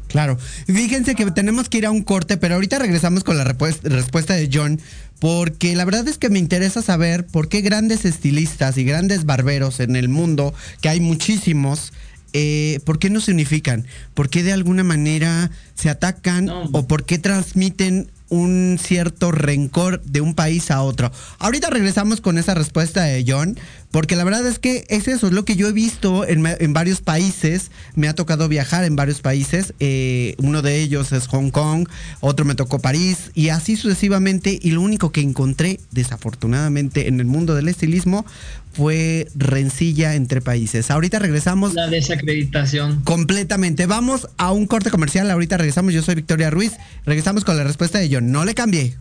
Claro. Fíjense que tenemos que ir a un corte, pero ahorita regresamos con la respuesta de John, porque la verdad es que me interesa saber por qué grandes estilistas y grandes barberos en el mundo, que hay muchísimos, eh, ¿por qué no se unifican? ¿Por qué de alguna manera se atacan no. o por qué transmiten un cierto rencor de un país a otro. Ahorita regresamos con esa respuesta de John, porque la verdad es que es eso, es lo que yo he visto en, en varios países, me ha tocado viajar en varios países, eh, uno de ellos es Hong Kong, otro me tocó París, y así sucesivamente, y lo único que encontré, desafortunadamente, en el mundo del estilismo, fue rencilla entre países. Ahorita regresamos. La desacreditación. Completamente. Vamos a un corte comercial. Ahorita regresamos. Yo soy Victoria Ruiz. Regresamos con la respuesta de John. No le cambié.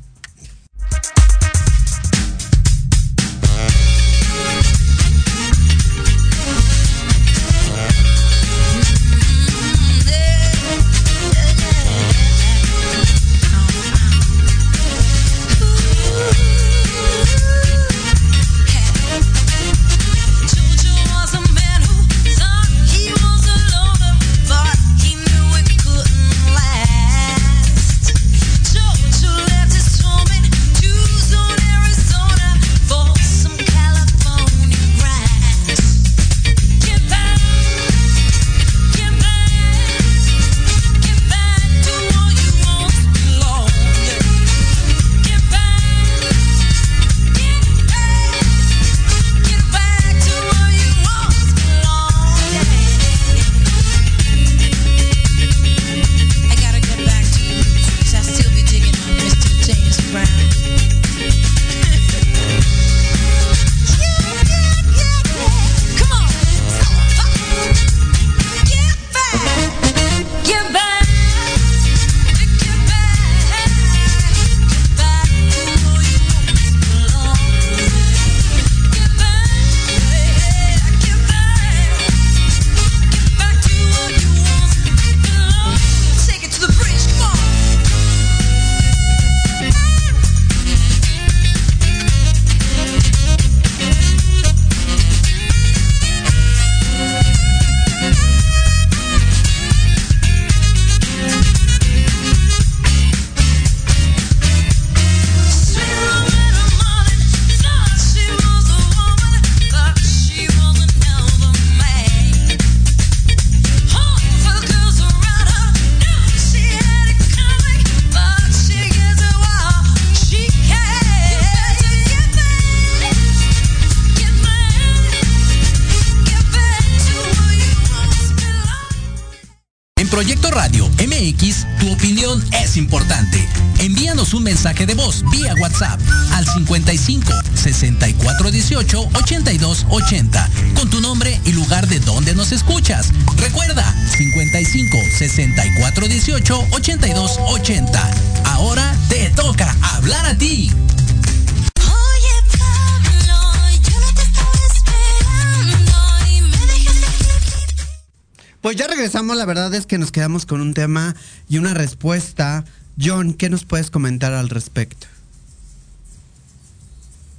Nos quedamos con un tema y una respuesta. John, ¿qué nos puedes comentar al respecto?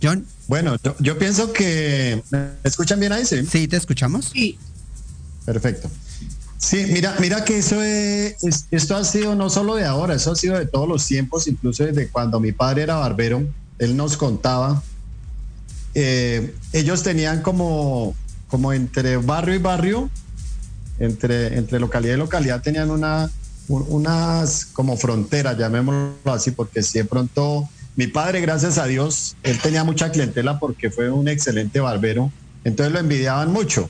John. Bueno, yo, pienso que... ¿Me escuchan bien ahí? Sí, sí te escuchamos. Sí. Perfecto. Sí, mira, mira que eso es, esto ha sido no solo de ahora, eso ha sido de todos los tiempos, incluso desde cuando mi padre era barbero, él nos contaba, eh, ellos tenían como, como entre barrio y barrio entre, entre localidad y localidad tenían una, unas como fronteras, llamémoslo así, porque si de pronto mi padre, gracias a Dios, él tenía mucha clientela porque fue un excelente barbero, entonces lo envidiaban mucho.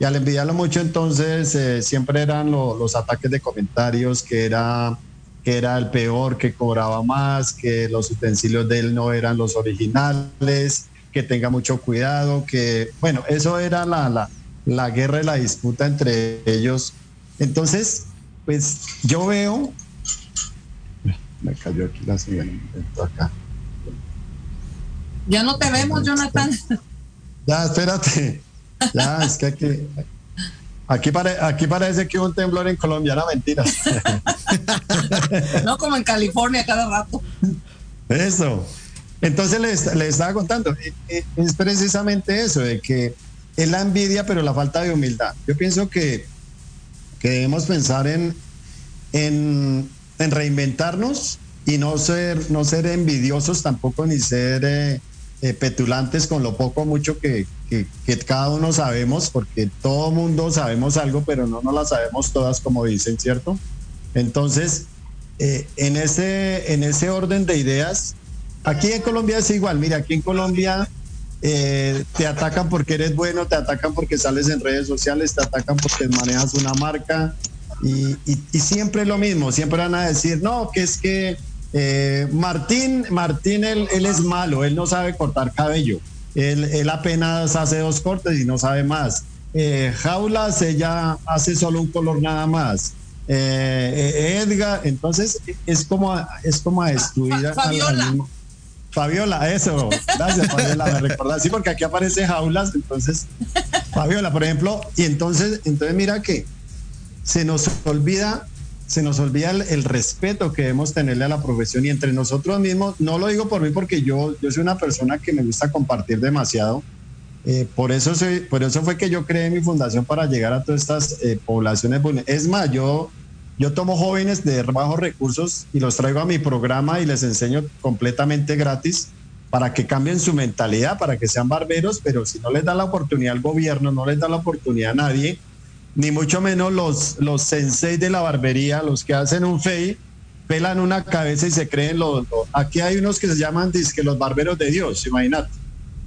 Y al envidiarlo mucho, entonces eh, siempre eran los ataques de comentarios que era, que era el peor, que cobraba más, que los utensilios de él no eran los originales, que tenga mucho cuidado, que, bueno, eso era la, la, la guerra y la disputa entre ellos. Entonces, pues yo veo, me cayó aquí la señal, acá. Ya no te vemos, Jonathan. Ya, espérate. Ya, es que aquí, aquí, aquí parece que hubo un temblor en Colombia, no mentira. no como en California cada rato. Eso. Entonces les, les estaba contando, es precisamente eso, de que es la envidia, pero la falta de humildad. Yo pienso que, debemos pensar en, en, reinventarnos y no ser, no ser envidiosos tampoco, ni ser eh, eh, petulantes con lo poco o mucho que, cada uno sabemos, porque todo mundo sabemos algo, pero no nos la sabemos todas, como dicen, ¿cierto? Entonces, eh, en, ese, en ese orden de ideas, aquí en Colombia es igual, mira, aquí en Colombia eh, te atacan porque eres bueno, te atacan porque sales en redes sociales, te atacan porque manejas una marca y, siempre lo mismo, siempre van a decir, no, que es que eh, Martín, Martín él, es malo, él no sabe cortar cabello, él, apenas hace dos cortes y no sabe más. Eh, Jaulas, ella hace solo un color nada más. Edgar, entonces es como, es como a destruir al, Fabiola, eso, gracias Fabiola, me recordás, sí, porque aquí aparece jaulas, entonces, Fabiola, por ejemplo, y entonces, entonces mira que se nos olvida, se nos olvida el, respeto que debemos tenerle a la profesión y entre nosotros mismos, no lo digo por mí porque yo, yo soy una persona que me gusta compartir demasiado, eh, por, eso por eso fue que yo creé mi fundación para llegar a todas estas eh, poblaciones. Es más, yo yo tomo jóvenes de bajos recursos y los traigo a mi programa y les enseño completamente gratis para que cambien su mentalidad, para que sean barberos, pero si no les da la oportunidad al gobierno, no les da la oportunidad a nadie, ni mucho menos los, los senseis de la barbería, los que hacen un fey, pelan una cabeza y se creen los... aquí hay unos que se llaman que los barberos de Dios, imagínate,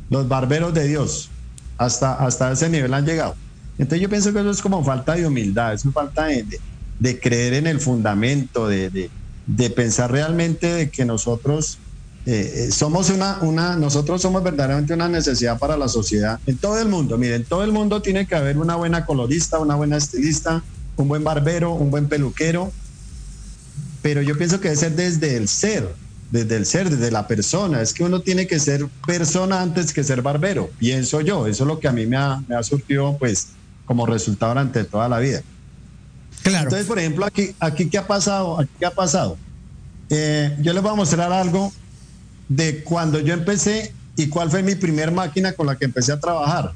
los barberos de Dios, hasta, hasta ese nivel han llegado. Entonces yo pienso que eso es como falta de humildad, es falta de, de creer en el fundamento, de, pensar realmente de que nosotros eh, eh, somos una, una, nosotros somos verdaderamente una necesidad para la sociedad en todo el mundo. Miren, todo el mundo tiene que haber una buena colorista, una buena estilista, un buen barbero, un buen peluquero, pero yo pienso que debe ser desde el ser, desde el ser, desde la persona. Es que uno tiene que ser persona antes que ser barbero, pienso yo. Eso es lo que a mí me ha, me ha surgido, pues, como resultado durante toda la vida. Entonces, por ejemplo, aquí, aquí ¿qué ha pasado? Aquí ¿qué ha pasado? Eh, yo les voy a mostrar algo de cuando yo empecé y cuál fue mi primer máquina con la que empecé a trabajar.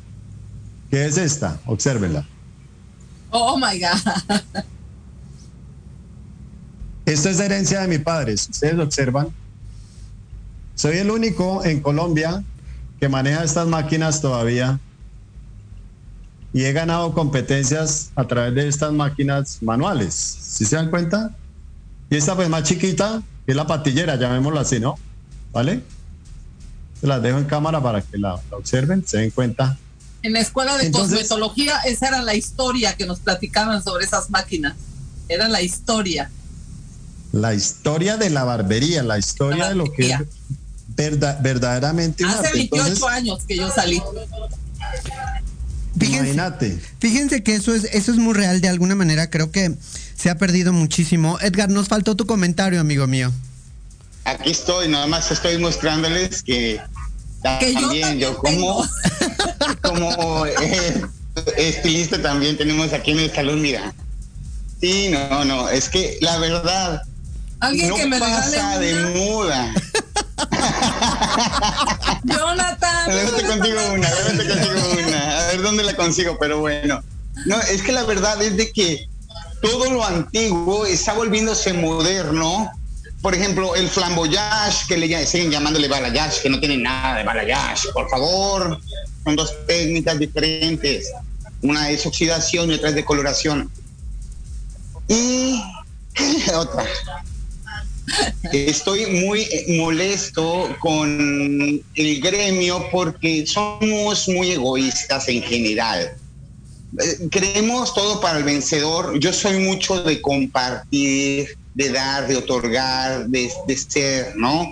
¿Qué es esta? Obsérvenla. Oh my God. Esto es herencia de mi padre. Si ustedes observan, soy el único en Colombia que maneja estas máquinas todavía y he ganado competencias a través de estas máquinas manuales. ¿Sí se dan cuenta? Y esta pues más chiquita, que es la patillera, llamémosla así, ¿no? ¿Vale? Se las dejo en cámara para que la, observen, se den cuenta. En la escuela de cosmetología, esa era la historia que nos platicaban sobre esas máquinas. Era la historia. La historia de la barbería, la historia de lo que es verdaderamente Hace 28 años que yo salí. Fíjense, fíjense que eso es, eso es muy real de alguna manera. Creo que se ha perdido muchísimo. Edgar, nos faltó tu comentario, amigo mío. Aquí estoy, nada más estoy mostrándoles que, también yo, como, *laughs* como eh, estilista también tenemos aquí en el salón, mira. Sí, no, no, es que la verdad no que me pasa de moda. *laughs* Jonathan. Déjate contigo una, contigo una. A ver dónde la consigo, pero bueno. No, es que la verdad es de que todo lo antiguo está volviéndose moderno. Por ejemplo, el flamboyage, que le siguen llamándole balayage, que no tiene nada de balayage. Por favor, son dos técnicas diferentes. Una es oxidación y otra es decoloración. Y *laughs* otra. Estoy muy molesto con el gremio porque somos muy egoístas en general. Eh, creemos todo para el vencedor. Yo soy mucho de compartir, de dar, de otorgar, de, ser, ¿no?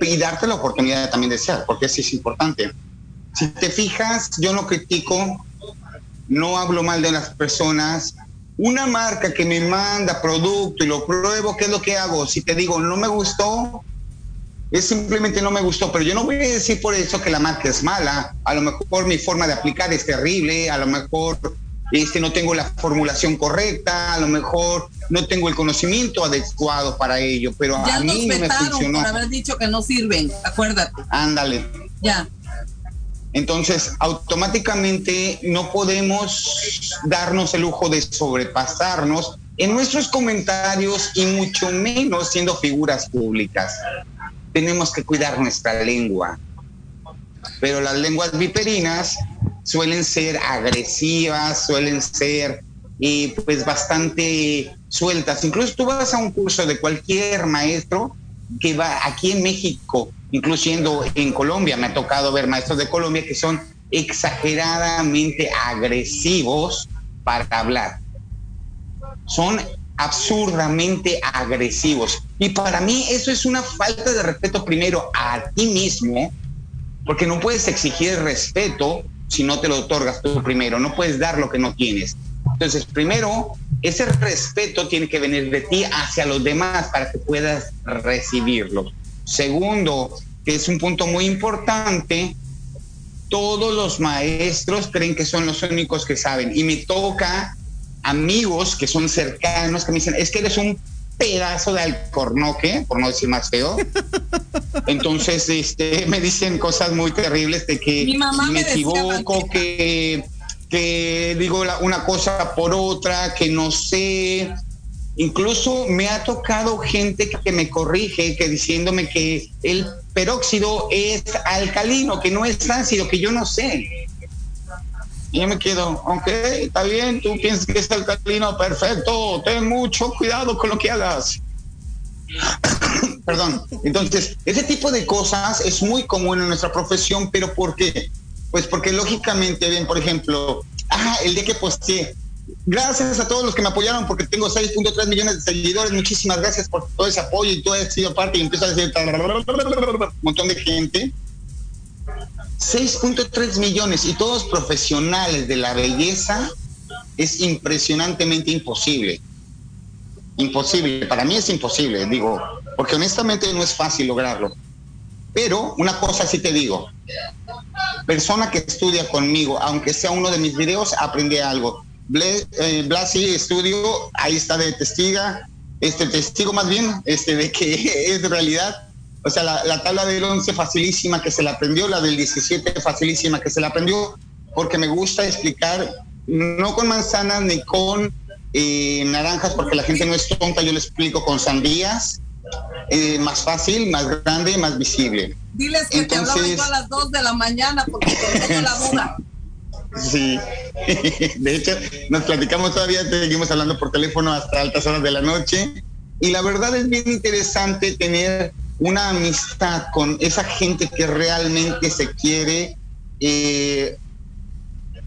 Y darte la oportunidad también de ser, porque eso es importante. Si te fijas, yo no critico, no hablo mal de las personas, una marca que me manda producto y lo pruebo, ¿qué es lo que hago? Si te digo, no me gustó, es simplemente no me gustó, pero yo no voy a decir por eso que la marca es mala, a lo mejor mi forma de aplicar es terrible, a lo mejor este, no tengo la formulación correcta, a lo mejor no tengo el conocimiento adecuado para ello, pero a mí no me funcionó. por haber dicho que no sirven, acuérdate. Ándale. Ya. Entonces, automáticamente no podemos darnos el lujo de sobrepasarnos en nuestros comentarios y mucho menos siendo figuras públicas. Tenemos que cuidar nuestra lengua. Pero las lenguas viperinas suelen ser agresivas, suelen ser eh, pues bastante sueltas. Incluso tú vas a un curso de cualquier maestro que va aquí en México incluyendo en Colombia. Me ha tocado ver maestros de Colombia que son exageradamente agresivos para hablar. Son absurdamente agresivos. Y para mí eso es una falta de respeto primero a ti mismo, porque no puedes exigir respeto si no te lo otorgas tú primero, no puedes dar lo que no tienes. Entonces, primero, ese respeto tiene que venir de ti hacia los demás para que puedas recibirlo. Segundo, que es un punto muy importante, todos los maestros creen que son los únicos que saben. Y me toca amigos que son cercanos que me dicen, es que eres un pedazo de alcornoque, por no decir más feo. *laughs* Entonces, este, me dicen cosas muy terribles de que me, equivoco, que, que digo una cosa por otra, que no sé, Incluso me ha tocado gente que me corrige, que diciéndome que el peróxido es alcalino, que no es ácido, que yo no sé. Y yo me quedo, ok, está bien, tú piensas que es alcalino, perfecto, ten mucho cuidado con lo que hagas. *coughs* Perdón. Entonces, ese tipo de cosas es muy común en nuestra profesión, pero ¿por qué? Pues porque lógicamente, ven, por ejemplo, ah, el día que posteé, Gracias a todos los que me apoyaron porque tengo 6.3 millones de seguidores. Muchísimas gracias por todo ese apoyo y todo he sido parte y empiezo a decir un montón de gente. 6.3 millones y todos profesionales de la belleza es impresionantemente imposible. Imposible, para mí es imposible, digo, porque honestamente no es fácil lograrlo. Pero una cosa sí te digo, persona que estudia conmigo, aunque sea uno de mis videos, aprende algo Blasi Studio, ahí está de testiga, este testigo más bien, este de que *laughs* es realidad. O sea, la, tabla del 11 facilísima que se la aprendió, la del 17 facilísima que se la aprendió, porque me gusta explicar, no con manzanas ni con eh, naranjas, porque la gente no es tonta, yo le explico con sandías, eh, más fácil, más grande, más visible. Diles que Entonces, te a las 2 de la mañana porque tengo la duda. *laughs* Sí, *laughs* de hecho nos platicamos todavía, seguimos hablando por teléfono hasta altas horas de la noche y la verdad es bien interesante tener una amistad con esa gente que realmente se quiere eh,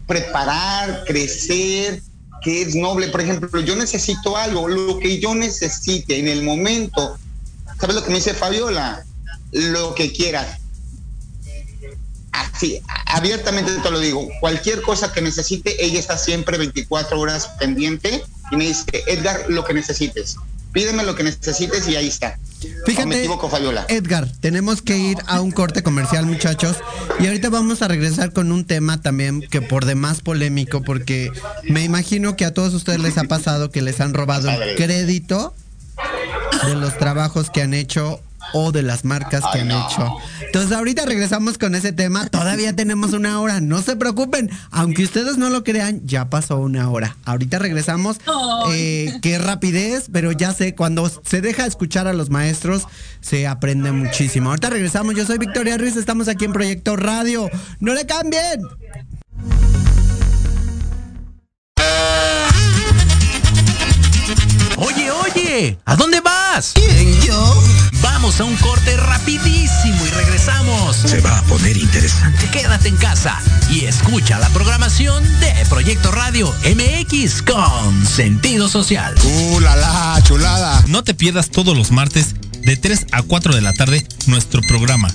preparar, crecer que es noble. Por ejemplo, yo necesito algo, lo que yo necesite en el momento. ¿Sabes lo que me dice Fabiola? Lo que quieras. Así, abiertamente te lo digo. Cualquier cosa que necesite, ella está siempre 24 horas pendiente y me dice, Edgar, lo que necesites. Pídeme lo que necesites y ahí está. Fíjate, Edgar, tenemos que ir a un corte comercial, muchachos. Y ahorita vamos a regresar con un tema también que por demás polémico, porque me imagino que a todos ustedes les ha pasado que les han robado el crédito de los trabajos que han hecho o de las marcas que han hecho. Entonces ahorita regresamos con ese tema. Todavía tenemos una hora. No se preocupen. Aunque ustedes no lo crean, ya pasó una hora. Ahorita regresamos. Eh, qué rapidez, pero ya sé, cuando se deja escuchar a los maestros, se aprende muchísimo. Ahorita regresamos. Yo soy Victoria Ruiz. Estamos aquí en Proyecto Radio. No le cambien. Oye, oye, ¿a dónde vas? ¿Quién, yo? Vamos a un corte rapidísimo y regresamos. Se va a poner interesante. Quédate en casa y escucha la programación de Proyecto Radio MX con sentido social. ¡Uh, la, la chulada! No te pierdas todos los martes de 3 a 4 de la tarde nuestro programa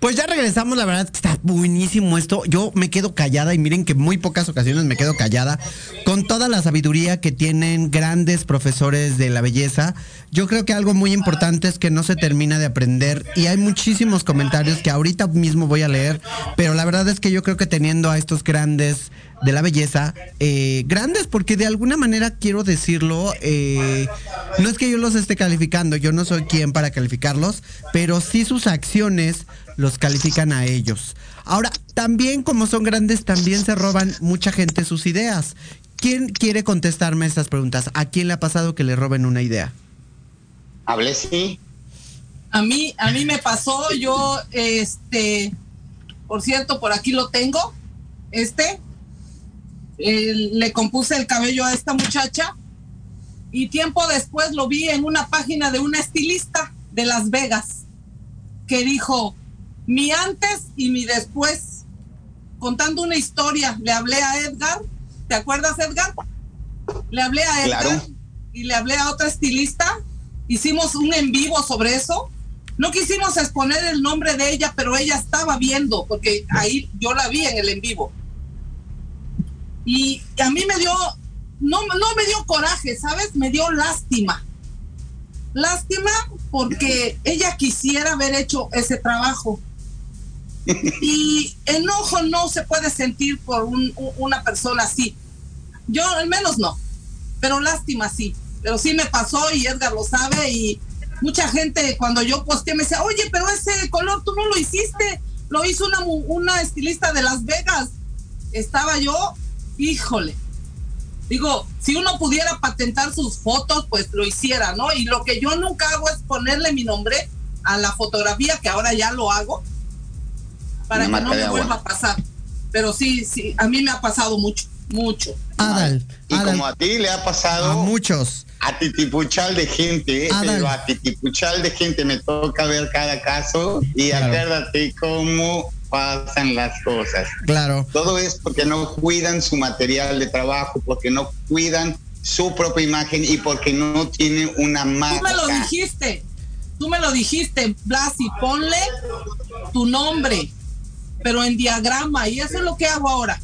Pues ya regresamos, la verdad que está buenísimo esto. Yo me quedo callada y miren que muy pocas ocasiones me quedo callada con toda la sabiduría que tienen grandes profesores de la belleza. Yo creo que algo muy importante es que no se termina de aprender y hay muchísimos comentarios que ahorita mismo voy a leer, pero la verdad es que yo creo que teniendo a estos grandes de la belleza, eh, grandes porque de alguna manera quiero decirlo, eh, no es que yo los esté calificando, yo no soy quien para calificarlos, pero sí sus acciones los califican a ellos. Ahora, también como son grandes, también se roban mucha gente sus ideas. ¿Quién quiere contestarme estas preguntas? ¿A quién le ha pasado que le roben una idea? Hablé sí. A mí, a mí me pasó, yo, este, por cierto, por aquí lo tengo, este, eh, le compuse el cabello a esta muchacha y tiempo después lo vi en una página de una estilista de Las Vegas que dijo, mi antes y mi después, contando una historia. Le hablé a Edgar, ¿te acuerdas Edgar? Le hablé a Edgar y le hablé a otra estilista. Hicimos un en vivo sobre eso. No quisimos exponer el nombre de ella, pero ella estaba viendo, porque ahí yo la vi en el en vivo. Y a mí me dio, no, no me dio coraje, ¿sabes? Me dio lástima. Lástima porque ella quisiera haber hecho ese trabajo *laughs* y enojo no se puede sentir por una persona así. Yo al menos no, pero lástima sí. Pero sí me pasó y Edgar lo sabe y mucha gente cuando yo posteé me decía, oye, pero ese color tú no lo hiciste, lo hizo una, una estilista de Las Vegas. Estaba yo, híjole. Digo, si uno pudiera patentar sus fotos, pues lo hiciera, ¿no? Y lo que yo nunca hago es ponerle mi nombre a la fotografía, que ahora ya lo hago, para que no me vuelva a pasar. Pero sí, sí, a mí me ha pasado mucho. mucho. Adal. Y como a ti le ha pasado. A muchos. A titipuchal de gente, ¿eh? pero a titipuchal de gente me toca ver cada caso y acuérdate cómo pasan las cosas. Claro. Todo es porque no cuidan su material de trabajo, porque no cuidan su propia imagen y porque no tienen una marca. Tú me lo dijiste, tú me lo dijiste, Blasi, ponle tu nombre, pero en diagrama, y eso es lo que hago ahora.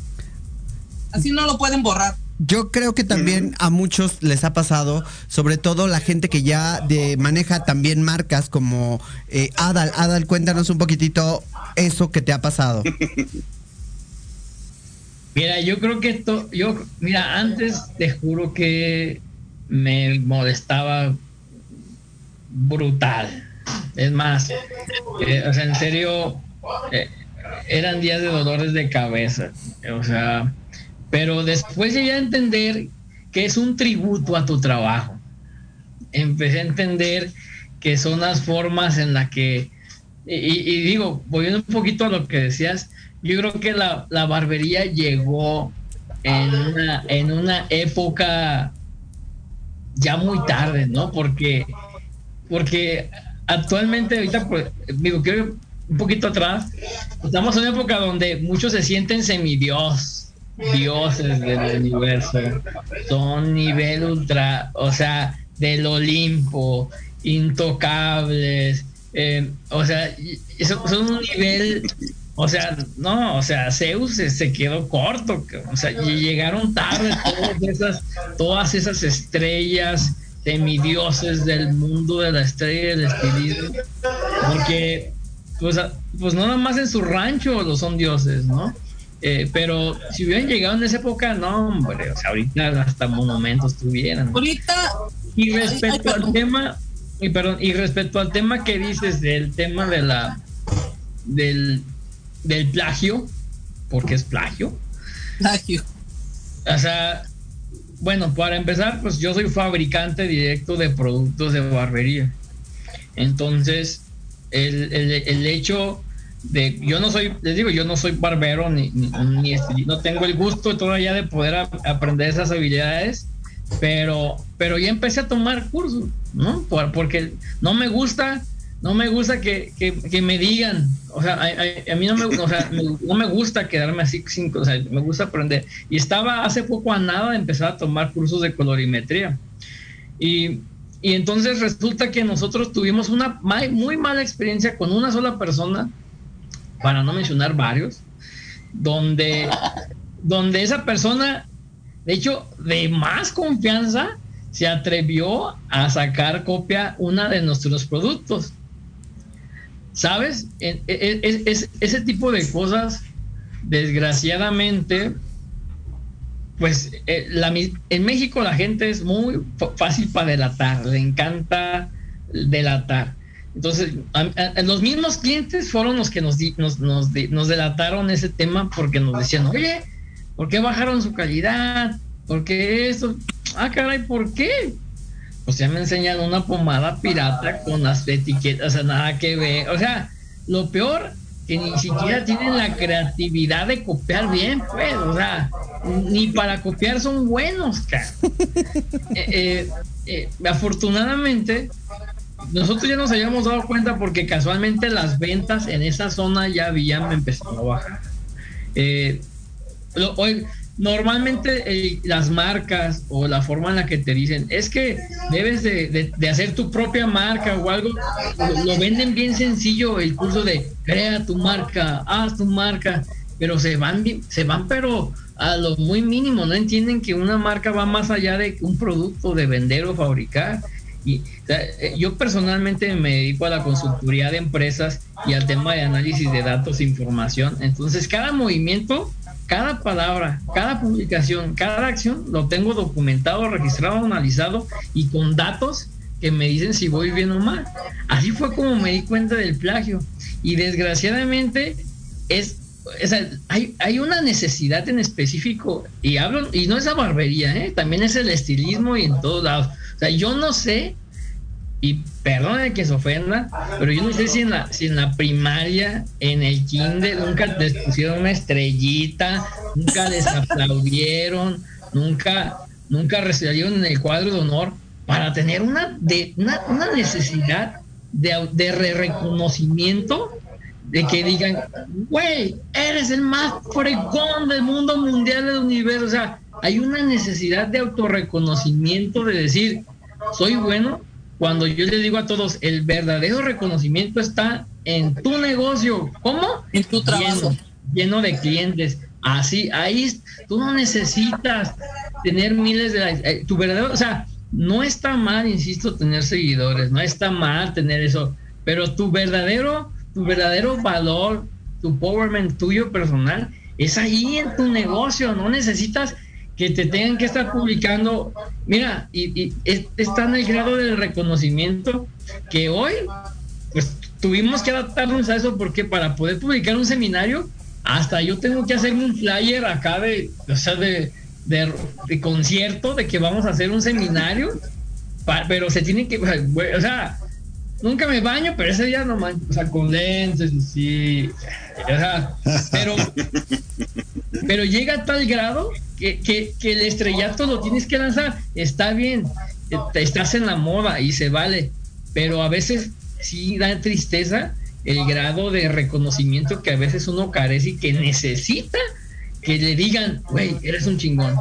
Así no lo pueden borrar. Yo creo que también a muchos les ha pasado, sobre todo la gente que ya de, maneja también marcas como eh, Adal. Adal, cuéntanos un poquitito eso que te ha pasado. *laughs* Mira, yo creo que esto, yo, mira, antes te juro que me molestaba brutal. Es más, eh, o sea, en serio, eh, eran días de dolores de cabeza. O sea, pero después llegué a entender que es un tributo a tu trabajo. Empecé a entender que son las formas en las que, y, digo, volviendo un poquito a lo que decías, yo creo que la, barbería llegó en una, en una época ya muy tarde, ¿no? Porque, porque actualmente, ahorita, pues, digo, quiero un poquito atrás, estamos en una época donde muchos se sienten semidios dioses del universo, son nivel ultra, o sea, del Olimpo, intocables, eh, o sea, son un nivel, o sea, no, o sea, Zeus se, quedó corto, o sea, llegaron tarde todas esas, todas esas estrellas semidioses del mundo de la estrella del estilismo, porque pues, pues no nada más en su rancho lo son dioses, ¿no? Eh, pero si hubieran llegado en esa época, no, hombre, o sea, ahorita hasta monumentos tuvieran. Ahorita. Y respecto al tema, y perdón, y respecto al tema que dices del tema de la del, del plagio, porque es plagio. Plagio. O sea, bueno, para empezar, pues yo soy fabricante directo de productos de barbería. Entonces, el, el, el hecho de yo no soy, les digo, yo no soy barbero ni, ni, no tengo el gusto todavía de poder aprender esas habilidades, pero, pero ya empecé a tomar cursos, ¿no? porque no me gusta, no me gusta que, que, me digan, o sea, a, a, mí no me, o sea, no me gusta quedarme así sin, o sea, me gusta aprender. Y estaba hace poco a nada de empezar a tomar cursos de colorimetría. Y, y entonces resulta que nosotros tuvimos una muy mala experiencia con una sola persona para no mencionar varios, donde, donde esa persona, de hecho, de más confianza, se atrevió a sacar copia una de nuestros productos. ¿Sabes? Es, ese tipo de cosas, desgraciadamente, pues eh, en México la gente es muy fácil para delatar, le encanta delatar. Entonces, los mismos clientes fueron los que nos, nos, nos, delataron ese tema porque nos decían, oye, ¿por qué bajaron su calidad? ¿Por qué eso? Ah, caray, ¿por qué? Pues ya me enseñan una pomada pirata con las etiquetas, o sea, nada que ver. O sea, lo peor que ni siquiera tienen la creatividad de copiar bien, pues, o sea, ni para copiar son buenos, cara. *laughs* Eh, eh, eh, afortunadamente, nosotros ya nos habíamos dado cuenta porque casualmente las ventas en esa zona ya habían empezado a bajar. Eh, normalmente las marcas o la forma en la que te dicen es que debes de, hacer tu propia marca o algo, lo, venden bien sencillo el curso de crea tu marca, haz tu marca, pero se van, se van pero a lo muy mínimo, no entienden que una marca va más allá de un producto de vender o fabricar y, eh, yo personalmente me dedico a la consultoría de empresas y al tema de análisis de datos e información. Entonces, cada movimiento, cada palabra, cada publicación, cada acción lo tengo documentado, registrado, analizado y con datos que me dicen si voy bien o mal. Así fue como me di cuenta del plagio. Y desgraciadamente es hay, hay, una necesidad en específico, y hablo, y no es la barbería, ¿eh? también es el estilismo y en todos lados. O sea, yo no sé, y perdone que se ofenda, pero yo no sé si en la, si en la primaria, en el kinder, nunca les pusieron una estrellita nunca les aplaudieron, nunca, nunca recibieron en el cuadro de honor para tener una, de, una, necesidad de, de reconocimiento de que digan, güey, eres el más fregón del mundo mundial del universo. O sea, hay una necesidad de autorreconocimiento, de decir, soy bueno. Cuando yo le digo a todos, el verdadero reconocimiento está en tu negocio. ¿Cómo? En tu trabajo. Lleno, de clientes. Así, ahí tú no necesitas tener miles de... Eh, tu verdadero, o sea, no está mal, insisto, tener seguidores, no está mal tener eso, pero tu verdadero tu verdadero valor, tu powerment tuyo personal, es ahí en tu negocio. No necesitas que te tengan que estar publicando. Mira, y, está en el grado del reconocimiento que hoy, pues tuvimos que adaptarnos a eso porque para poder publicar un seminario, hasta yo tengo que hacer un flyer acá de, o sea, de, de, concierto, de que vamos a hacer un seminario, pero se tiene que, o sea, nunca me baño, pero ese día no mancho, o sea, con lentes y sí, o sea, pero, pero llega a tal grado que, que, que, el estrellato lo tienes que lanzar, está bien, estás en la moda y se vale, pero a veces sí da tristeza el grado de reconocimiento que a veces uno carece y que necesita que le digan, güey, eres un chingón,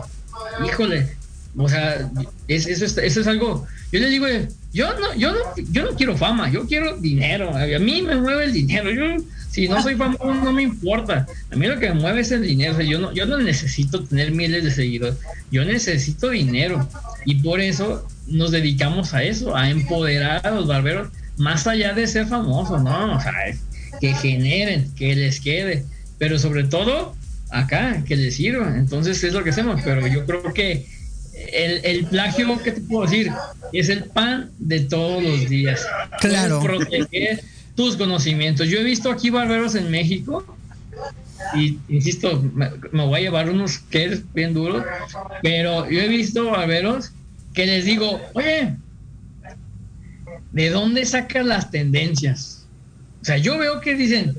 híjole, o sea, es, eso, es, eso es algo, yo le digo, yo no, yo no, yo no quiero fama, yo quiero dinero. A mí me mueve el dinero. Yo, si no soy famoso, no me importa. A mí lo que me mueve es el dinero. yo no, yo no necesito tener miles de seguidores. Yo necesito dinero. Y por eso nos dedicamos a eso, a empoderar a los barberos, más allá de ser famosos, ¿no? O sea, que generen, que les quede. Pero sobre todo, acá, que les sirva. Entonces es lo que hacemos. Pero yo creo que el, el, plagio, ¿qué te puedo decir? Es el pan de todos los días. Claro. Proteger tus conocimientos. Yo he visto aquí barberos en México y insisto, me, voy a llevar unos que bien duros, pero yo he visto barberos que les digo, oye, ¿de dónde sacas las tendencias? O sea, yo veo que dicen,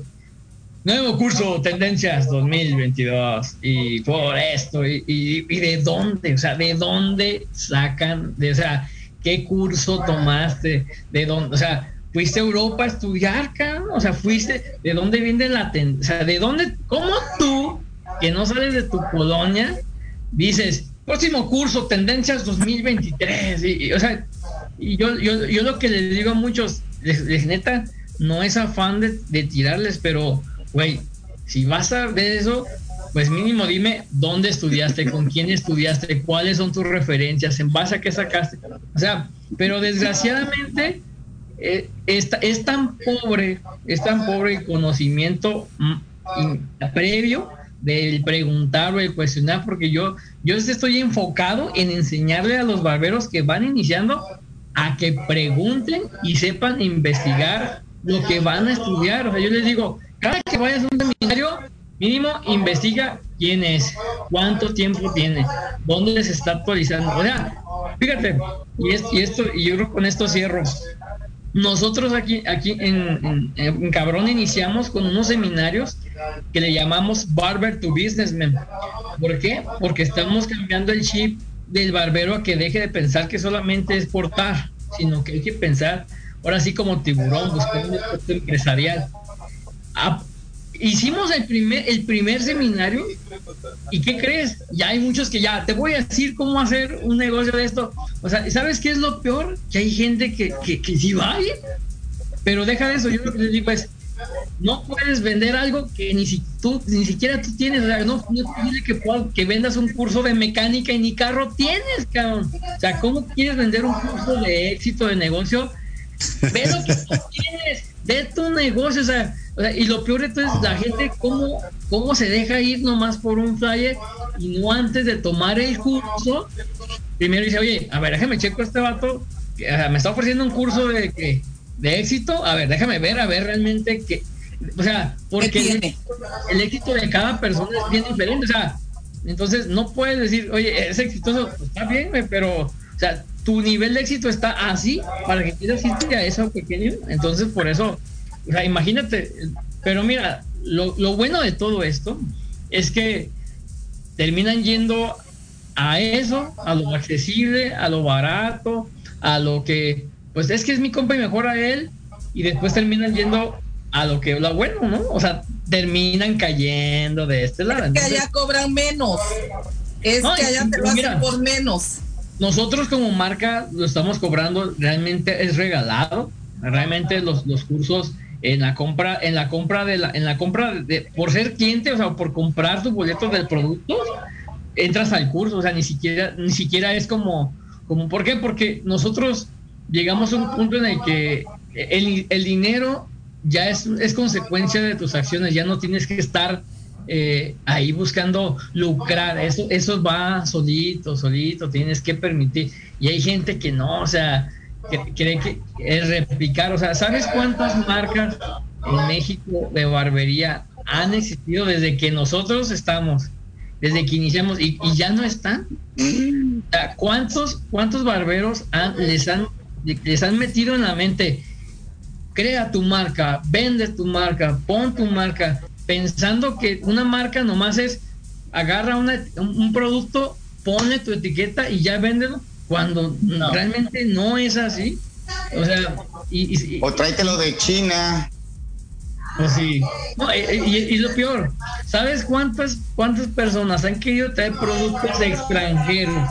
Nuevo curso, Tendencias 2022. Y por esto, y, de dónde, o sea, de dónde sacan, de, o sea, qué curso tomaste, de dónde, o sea, fuiste a Europa a estudiar, O sea, fuiste, ¿de dónde viene la tendencia? O sea, ¿de dónde, cómo tú, que no sales de tu colonia, dices, próximo curso, Tendencias 2023? Y, o sea, y yo, yo, yo lo que les digo a muchos, les, neta, no es afán de tirarles, pero güey, si vas a ver eso, pues mínimo dime dónde estudiaste, con quién estudiaste, cuáles son tus referencias, en base a qué sacaste. O sea, pero desgraciadamente eh, es, tan pobre, es tan pobre el conocimiento mm, previo del preguntar o el cuestionar, porque yo, yo estoy enfocado en enseñarle a los barberos que van iniciando a que pregunten y sepan investigar lo que van a estudiar. O sea, yo les digo, cada que vayas a un seminario, mínimo investiga quién es, cuánto tiempo tiene, dónde se está actualizando. O sea, fíjate, y, esto, y yo creo que con esto cierro. Nosotros aquí, aquí en, Cabrón iniciamos con unos seminarios que le llamamos Barber to Businessman. ¿Por qué? Porque estamos cambiando el chip del barbero a que deje de pensar que solamente es portar, sino que hay que pensar ahora sí como tiburón, buscar un empresarial hicimos el primer, el primer seminario y ¿qué crees? Ya hay muchos que ya te voy a decir cómo hacer un negocio de esto. O sea, ¿sabes qué es lo peor? Que hay gente que, que, que sí va pero deja de eso. Yo lo que les digo es, no puedes vender algo que ni, si, tú, ni siquiera tú tienes. O sea, no, no que, que vendas un curso de mecánica y ni carro tienes, cabrón. O sea, ¿cómo quieres vender un curso de éxito de negocio? Ve lo que tú tienes, de tu negocio, o sea y lo peor de todo es la gente cómo, cómo se deja ir nomás por un flyer y no antes de tomar el curso, primero dice, oye, a ver, déjame checo este vato, me está ofreciendo un curso de, de éxito, a ver, déjame ver, a ver realmente que, o sea, porque el, éxito de cada persona es bien diferente, o sea, entonces no puedes decir, oye, es exitoso, pues, está bien, pero, o sea, tu nivel de éxito está así para que quieras irte a eso pequeño, entonces por eso o sea, imagínate, pero mira, lo, bueno de todo esto es que terminan yendo a eso, a lo accesible, a lo barato, a lo que, pues es que es mi compa y mejor a él, y después terminan yendo a lo que lo bueno, ¿no? O sea, terminan cayendo de este lado. Es que allá cobran menos. Es que allá te lo hacen por menos. Nosotros como marca lo estamos cobrando, realmente es regalado. Realmente los, los cursos en la compra, en la compra de la, en la compra de, por ser cliente, o sea, por comprar tu boleto del producto, entras al curso, o sea, ni siquiera, ni siquiera es como, como, ¿por qué? Porque nosotros llegamos a un punto en el que el, el dinero ya es, es consecuencia de tus acciones, ya no tienes que estar eh, ahí buscando lucrar, eso, eso va solito, solito, tienes que permitir. Y hay gente que no, o sea, que cree que es replicar, o sea, ¿sabes cuántas marcas en México de barbería han existido desde que nosotros estamos? Desde que iniciamos y, ya no están. ¿cuántos, ¿Cuántos barberos les, han, les han metido en la mente? Crea tu marca, vende tu marca, pon tu marca pensando que una marca nomás es agarra un, producto, pone tu etiqueta y ya véndelo, cuando realmente no es así. O sea, y, o tráetelo de China. Pues sí. y, lo peor, ¿sabes cuántas cuántas personas han querido traer productos extranjeros?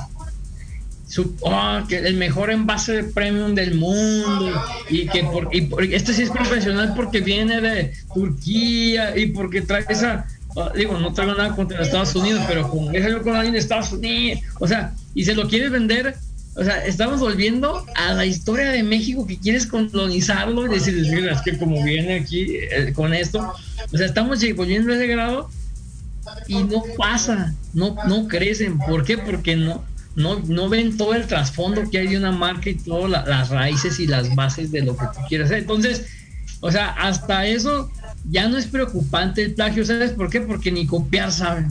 Oh, que el mejor envase de premium del mundo y que por, y este sí es profesional porque viene de Turquía y porque trae esa oh, digo no traigo nada contra Estados Unidos pero con yo con alguien de Estados Unidos o sea y se lo quieres vender o sea estamos volviendo a la historia de México que quieres colonizarlo y decir es que como viene aquí eh, con esto o sea estamos volviendo a ese grado y no pasa no no crecen ¿por qué? porque no no, no ven todo el trasfondo que hay de una marca y todas las raíces y las bases de lo que tú quieres hacer. Entonces, o sea, hasta eso ya no es preocupante el plagio. ¿Sabes por qué? Porque ni copiar saben.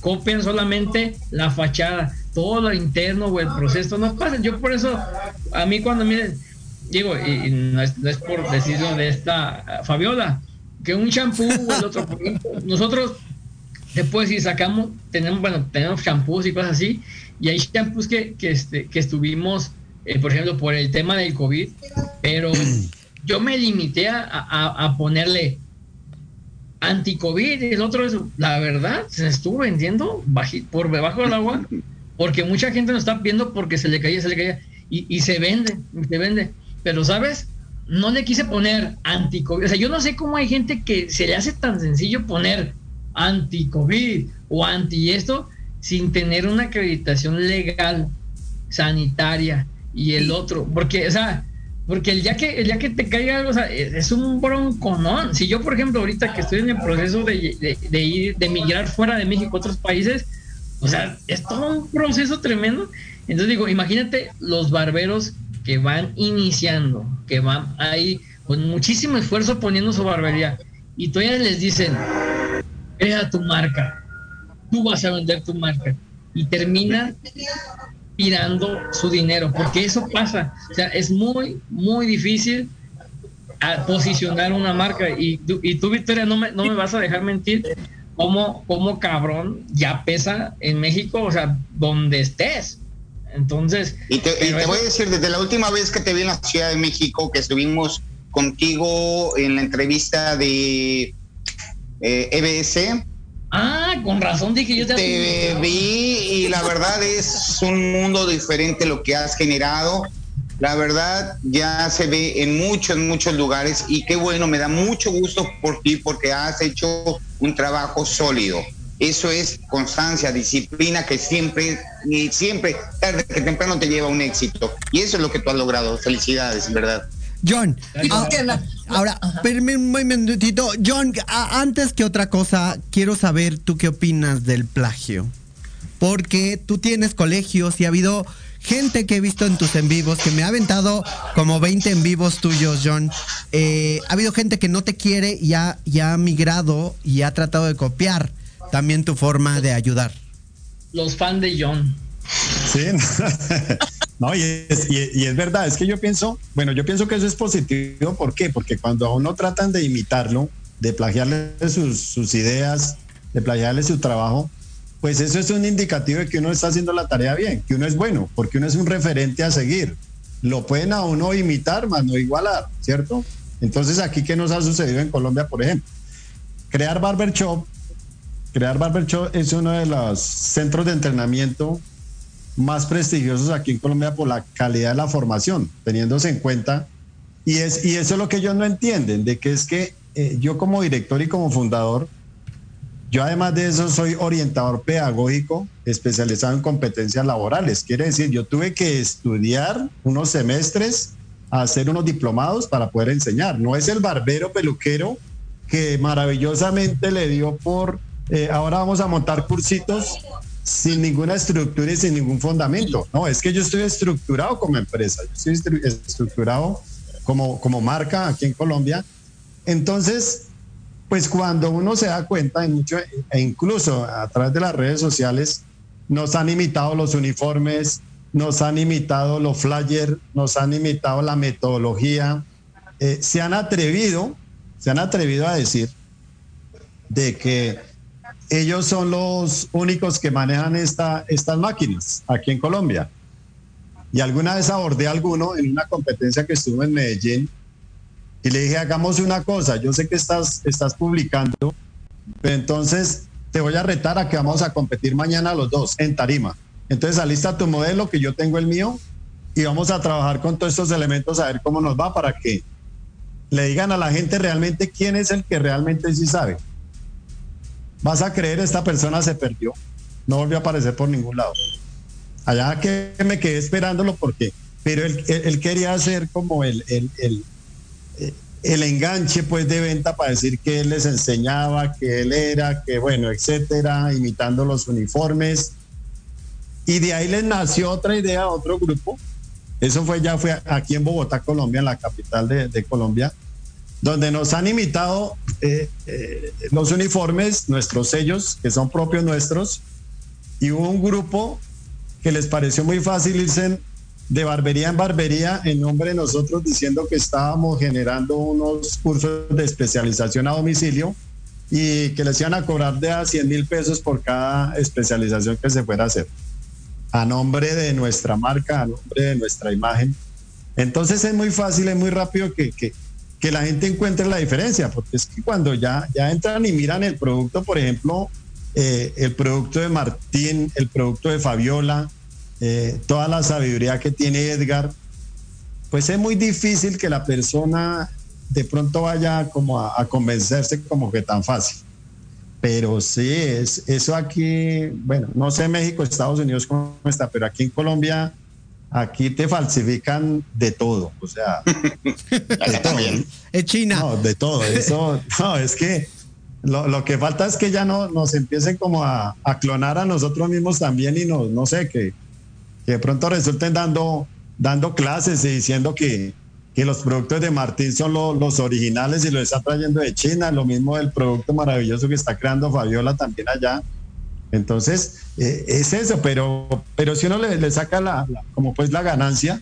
Copian solamente la fachada. Todo lo interno o el proceso no pasa. Yo por eso, a mí cuando miren, digo, y, no, es, por decirlo de esta Fabiola, que un champú o el otro, nosotros después si sacamos, tenemos, bueno, tenemos champús y cosas así, y hay shampoos que, que, este, que estuvimos, eh, por ejemplo, por el tema del COVID, pero *clears throat* yo me limité a, a, ponerle anti-COVID y el otro es, la verdad, se estuvo vendiendo por debajo del agua, *laughs* porque mucha gente nos está viendo porque se le caía, se le caía, y, y se vende, se vende. Pero, ¿sabes? No le quise poner anti-COVID. O sea, yo no sé cómo hay gente que se le hace tan sencillo poner anti-COVID o anti esto, sin tener una acreditación legal, sanitaria y el otro, porque, o sea, porque el día que, el día que te caiga algo, o sea, es, un bronco, ¿no? Si yo, por ejemplo, ahorita que estoy en el proceso de, de, ir, de migrar fuera de México a otros países, o sea, es todo un proceso tremendo. Entonces digo, imagínate los barberos que van iniciando, que van ahí con muchísimo esfuerzo poniendo su barbería, y todavía les dicen, crea tu marca, tú vas a vender tu marca y termina tirando su dinero, porque eso pasa. O sea, es muy, muy difícil posicionar una marca. Y, y tú, Victoria, no me, no me vas a dejar mentir cómo, cómo cabrón ya pesa en México, o sea, donde estés. Entonces. Y te, voy a decir, desde la última vez que te vi en la Ciudad de México, que estuvimos contigo en la entrevista de eh, EBS, Ah, con razón dije yo te, vi y la verdad es un mundo diferente lo que has generado. La verdad ya se ve en muchos, muchos lugares y qué bueno, me da mucho gusto por ti porque has hecho un trabajo sólido. Eso es constancia, disciplina que siempre, y siempre, tarde que temprano te lleva a un éxito. Y eso es lo que tú has logrado. Felicidades, verdad. John, ahora, un minutito. John, antes que otra cosa, quiero saber tú qué opinas del plagio. Porque tú tienes colegios y ha habido gente que he visto en tus en vivos, que me ha aventado como 20 en vivos tuyos, John. Eh, ha habido gente que no te quiere y ha, y ha migrado y ha tratado de copiar también tu forma de ayudar. Los fans de John. Sí, *laughs* no, y es, y, es, verdad, es que yo pienso, bueno, yo pienso que eso es positivo, ¿por qué? Porque cuando a uno tratan de imitarlo, de plagiarle sus, sus ideas, de plagiarle su trabajo, pues eso es un indicativo de que uno está haciendo la tarea bien, que uno es bueno, porque uno es un referente a seguir. Lo pueden a uno imitar, más no igualar, ¿cierto? Entonces, aquí, ¿qué nos ha sucedido en Colombia, por ejemplo? Crear Barber Shop, crear Barber Shop es uno de los centros de entrenamiento más prestigiosos aquí en Colombia por la calidad de la formación, teniéndose en cuenta. Y, es, y eso es lo que ellos no entienden, de que es que eh, yo como director y como fundador, yo además de eso soy orientador pedagógico especializado en competencias laborales. Quiere decir, yo tuve que estudiar unos semestres, hacer unos diplomados para poder enseñar. No es el barbero peluquero que maravillosamente le dio por, eh, ahora vamos a montar cursitos sin ninguna estructura y sin ningún fundamento. No, es que yo estoy estructurado como empresa, yo estoy estructurado como, como marca aquí en Colombia. Entonces, pues cuando uno se da cuenta, mucho, e incluso a través de las redes sociales, nos han imitado los uniformes, nos han imitado los flyers, nos han imitado la metodología, eh, se han atrevido, se han atrevido a decir de que ellos son los únicos que manejan esta, estas máquinas aquí en Colombia. Y alguna vez abordé a alguno en una competencia que estuvo en Medellín y le dije, hagamos una cosa, yo sé que estás, estás publicando, pero entonces te voy a retar a que vamos a competir mañana los dos en tarima. Entonces alista tu modelo, que yo tengo el mío, y vamos a trabajar con todos estos elementos a ver cómo nos va para que le digan a la gente realmente quién es el que realmente sí sabe. Vas a creer, esta persona se perdió, no volvió a aparecer por ningún lado. Allá que me quedé esperándolo porque, pero él, quería hacer como el el enganche pues de venta para decir que él les enseñaba, que él era, que bueno, etcétera, imitando los uniformes. Y de ahí les nació otra idea, otro grupo. Eso fue ya fue aquí en Bogotá, Colombia, en la capital de, Colombia, donde nos han imitado eh, eh, los uniformes, nuestros sellos, que son propios nuestros, y hubo un grupo que les pareció muy fácil irse de barbería en barbería en nombre de nosotros diciendo que estábamos generando unos cursos de especialización a domicilio y que les iban a cobrar de a 100 mil pesos por cada especialización que se fuera a hacer. A nombre de nuestra marca, a nombre de nuestra imagen. Entonces es muy fácil, es muy rápido que, que, que la gente encuentre la diferencia, porque es que cuando ya, ya entran y miran el producto, por ejemplo, eh, el producto de Martín, el producto de Fabiola, eh, toda la sabiduría que tiene Edgar, pues es muy difícil que la persona de pronto vaya como a, convencerse como que tan fácil. Pero sí, es, eso aquí, bueno, no sé México, Estados Unidos cómo está, pero aquí en Colombia, aquí te falsifican de todo, o sea, *laughs* de todo. Es China. No, de todo. Eso, *laughs* no, es que lo, que falta es que ya no nos empiecen como a, a, clonar a nosotros mismos también y no, no sé, que, que de pronto resulten dando, dando clases y diciendo que, que los productos de Martín son los originales y lo está trayendo de China, lo mismo del producto maravilloso que está creando Fabiola también allá. Entonces, eh, es eso, pero, pero si uno le, saca la, como pues la ganancia,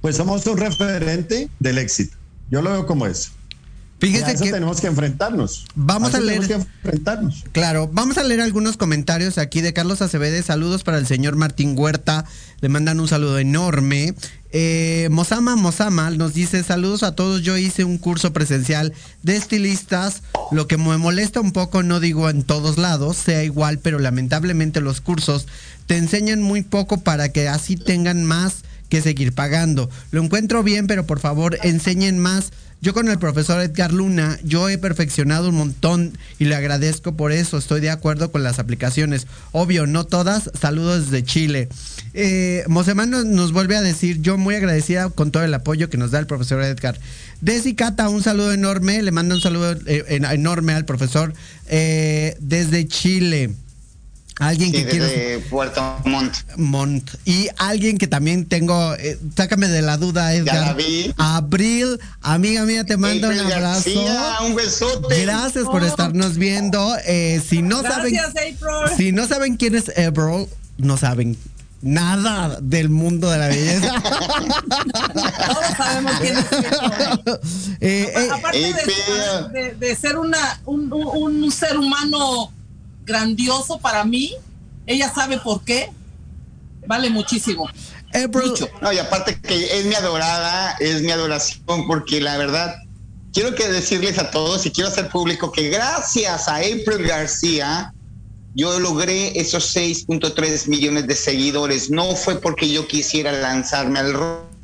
pues somos un referente del éxito. Yo lo veo como eso. Fíjese que tenemos que enfrentarnos. Vamos a, leer. Que enfrentarnos. Claro, vamos a leer algunos comentarios aquí de Carlos Acevedo. Saludos para el señor Martín Huerta. Le mandan un saludo enorme. Eh, Mosama Mosama nos dice saludos a todos. Yo hice un curso presencial de estilistas. Lo que me molesta un poco, no digo en todos lados, sea igual, pero lamentablemente los cursos te enseñan muy poco para que así tengan más que seguir pagando. Lo encuentro bien, pero por favor enseñen más yo con el profesor Edgar Luna, yo he perfeccionado un montón y le agradezco por eso. Estoy de acuerdo con las aplicaciones. Obvio, no todas. Saludos desde Chile. Eh, nos, vuelve a decir, yo muy agradecida con todo el apoyo que nos da el profesor Edgar. Desi Cata, un saludo enorme. Le mando un saludo eh, enorme al profesor eh, desde Chile. Alguien que quiere. Puerto Montt. Montt. Y alguien que también tengo, eh, sácame de la duda, Edgar. Abril, amiga mía, te mando un abrazo. un besote. Gracias por estarnos viendo. Eh, si no saben. Si no saben quién es April, no saben nada del mundo de la belleza. *laughs* Todos sabemos quién es eh, Aparte de, ser una, un, un ser humano grandioso para mí. Ella sabe por qué. Vale muchísimo. Mucho. No, y aparte que es mi adorada, es mi adoración, porque la verdad, quiero que decirles a todos y quiero hacer público que gracias a April García, yo logré esos 6.3 millones de seguidores. No fue porque yo quisiera lanzarme al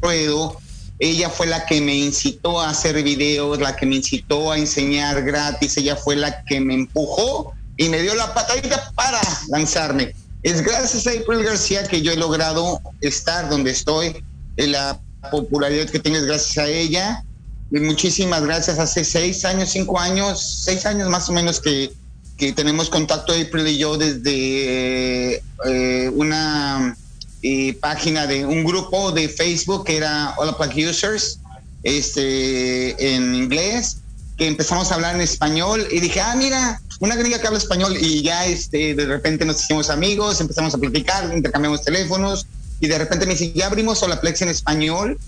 ruedo. Ella fue la que me incitó a hacer videos, la que me incitó a enseñar gratis. Ella fue la que me empujó y me dio la patadita para lanzarme. Es gracias a April García que yo he logrado estar donde estoy. La popularidad que tengo es gracias a ella. Y muchísimas gracias. Hace seis años, cinco años, seis años más o menos que que tenemos contacto April y yo desde eh, una eh, página de un grupo de Facebook que era All Black Users, este, en inglés, que empezamos a hablar en español y dije, ah, mira, una gringa que habla español y ya este, de repente nos hicimos amigos, empezamos a platicar, intercambiamos teléfonos y de repente me dice, ya abrimos Olaplex en español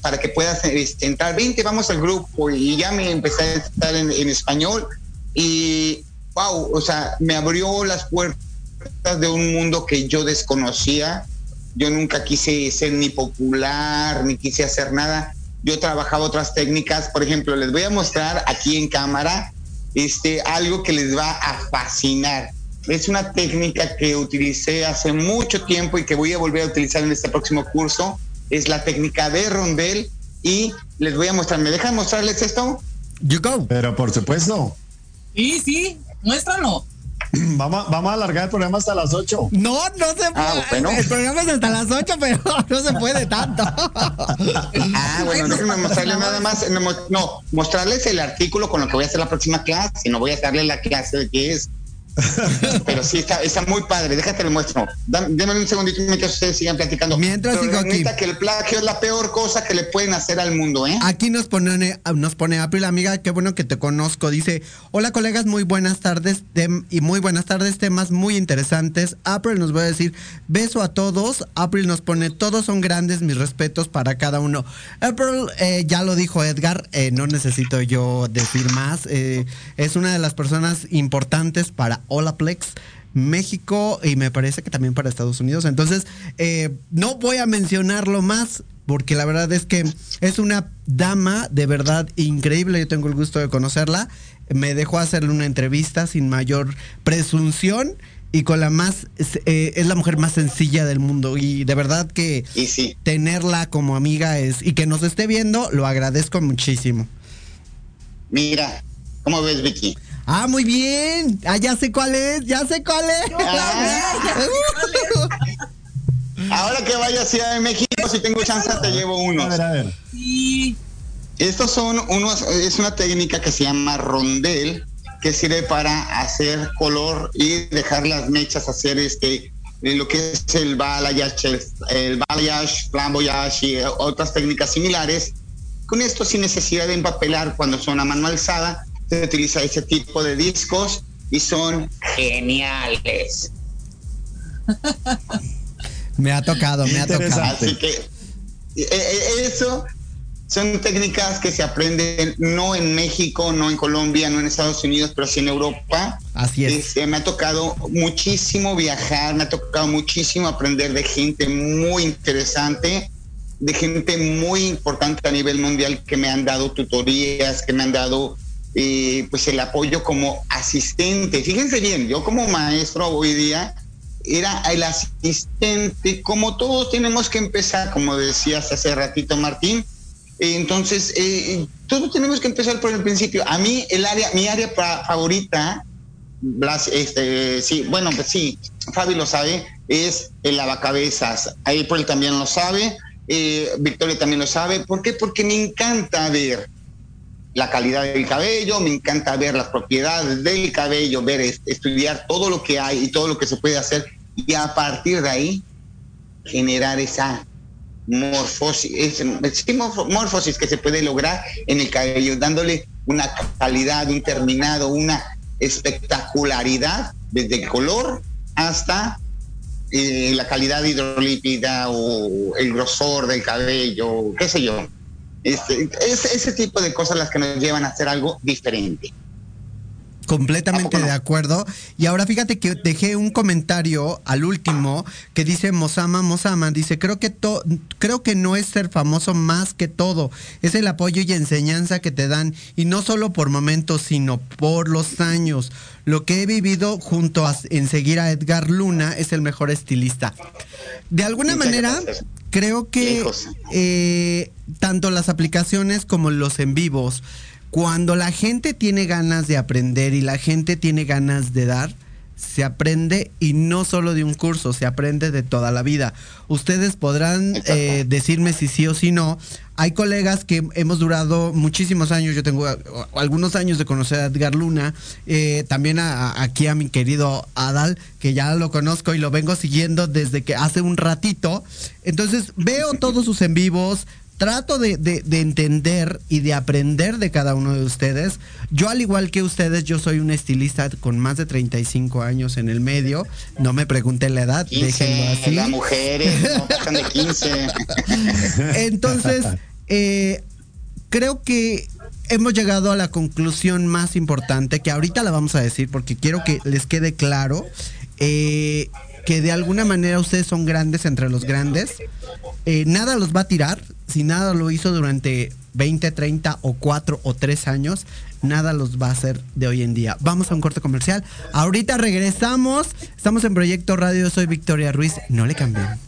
para que puedas este, entrar, 20, vamos al grupo y ya me empecé a estar en, en español y wow, o sea, me abrió las puertas de un mundo que yo desconocía. Yo nunca quise ser ni popular, ni quise hacer nada. Yo trabajaba otras técnicas, por ejemplo, les voy a mostrar aquí en cámara este algo que les va a fascinar. Es una técnica que utilicé hace mucho tiempo y que voy a volver a utilizar en este próximo curso. Es la técnica de rondel y les voy a mostrar. ¿Me dejan mostrarles esto? You go. Pero por supuesto. Sí, sí, muéstralo. *clears throat* Vamos, vamos a alargar el programa hasta las 8. No, no se Ah, puede. El programa es hasta las 8, pero *laughs* no se puede tanto. Ah, bueno, déjenme mostrarles nada más. No, no, mostrarles el artículo con lo que voy a hacer la próxima clase. No voy a darle la clase de qué es. *laughs* Pero sí, está, está muy padre. Déjate lo muestro. Dame, déme un segundito mientras ustedes sigan platicando. Mientras Pero sigo aquí. que el plagio es la peor cosa que le pueden hacer al mundo, ¿eh? Aquí nos pone, nos pone April, amiga, qué bueno que te conozco. Dice, hola colegas, muy buenas tardes y muy buenas tardes, temas muy interesantes. April nos va a decir, beso a todos. April nos pone, todos son grandes, mis respetos para cada uno. April, eh, ya lo dijo Edgar, eh, no necesito yo decir más. eh, es una de las personas importantes para Olaplex. México y me parece que también para Estados Unidos. Entonces, eh, no voy a mencionarlo más porque la verdad es que es una dama de verdad increíble. Yo tengo el gusto de conocerla. Me dejó hacerle una entrevista sin mayor presunción y con la más, es, eh, es la mujer más sencilla del mundo y de verdad que tenerla como amiga es y que nos esté viendo lo agradezco muchísimo. Mira, ¿cómo ves, Vicky? Ah, muy bien. Ah, ya sé cuál es, ya sé cuál es. *laughs* *laughs* Ahora que vaya a Ciudad de México, si tengo chance, te llevo unos. A ver, a ver. Estos son unos, es una técnica que se llama rondel, que sirve para hacer color y dejar las mechas hacer este lo que es el balayage, el, el balayage, flamboyage y otras técnicas similares. Con esto sin necesidad de empapelar cuando son a mano alzada, se utiliza ese tipo de discos y son geniales. *laughs* Me ha tocado, me ha tocado. Así que eh, eh, eso son técnicas que se aprenden no en México, no en Colombia, no en Estados Unidos, pero sí en Europa. Así es. Este, me ha tocado muchísimo viajar, me ha tocado muchísimo aprender de gente muy interesante, de gente muy importante a nivel mundial que me han dado tutorías, que me han dado eh, pues el apoyo como asistente. Fíjense bien, yo como maestro hoy día era el asistente, como todos tenemos que empezar, como decías hace ratito Martín. Eh, Entonces, eh, todos tenemos que empezar por el principio. A mí, el área, mi área fa- favorita, este, sí, bueno, pues sí, Fabi lo sabe, es el lavacabezas. April también lo sabe, eh, Victoria también lo sabe. ¿Por qué? Porque me encanta ver la calidad del cabello, me encanta ver las propiedades del cabello, ver, es- estudiar todo lo que hay y todo lo que se puede hacer y a partir de ahí generar esa morfosis, es- sí, morfo- morfosis que se puede lograr en el cabello, dándole una calidad, un terminado, una espectacularidad desde el color hasta eh, la calidad hidrolípida o el grosor del cabello, qué sé yo. Este, es ese tipo de cosas las que nos llevan a hacer algo diferente. Completamente de acuerdo. Y ahora fíjate que dejé un comentario al último que dice Mosama Mosama. Dice, creo que, creo que no es ser famoso más que todo. Es el apoyo y enseñanza que te dan. Y no solo por momentos, sino por los años. Lo que he vivido junto a en seguir a Edgar Luna es el mejor estilista. De alguna manera, creo que eh, tanto las aplicaciones como los en vivos cuando la gente tiene ganas de aprender y la gente tiene ganas de dar, se aprende y no solo de un curso, se aprende de toda la vida. Ustedes podrán eh, decirme si sí o si no. Hay colegas que hemos durado muchísimos años, yo tengo algunos años de conocer a Edgar Luna, eh, también aquí a mi querido Adal, que ya lo conozco y lo vengo siguiendo desde que hace un ratito. Entonces veo todos sus en vivos, trato de, entender y de aprender de cada uno de ustedes. Yo, al igual que ustedes, yo soy un estilista con más de 35 años en el medio. No me pregunten la edad, déjenlo así. Las mujeres no pasan de 15. *laughs* *laughs* Entonces, eh, creo que hemos llegado a la conclusión más importante, que ahorita la vamos a decir porque quiero que les quede claro. Eh, que de alguna manera ustedes son grandes entre los grandes. Eh, nada los va a tirar. Si nada lo hizo durante 20, 30 o 4 o 3 años, nada los va a hacer de hoy en día. Vamos a un corte comercial. Ahorita regresamos. Estamos en Proyecto Radio. Soy Victoria Ruiz. No le cambien.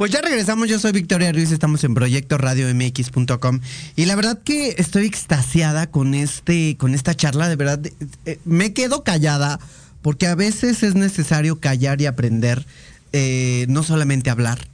Pues ya regresamos, yo soy Victoria Ruiz, estamos en Proyecto Radio MX.com y la verdad que estoy extasiada con este, con esta charla, de verdad, eh, me quedo callada porque a veces es necesario callar y aprender, eh, no solamente hablar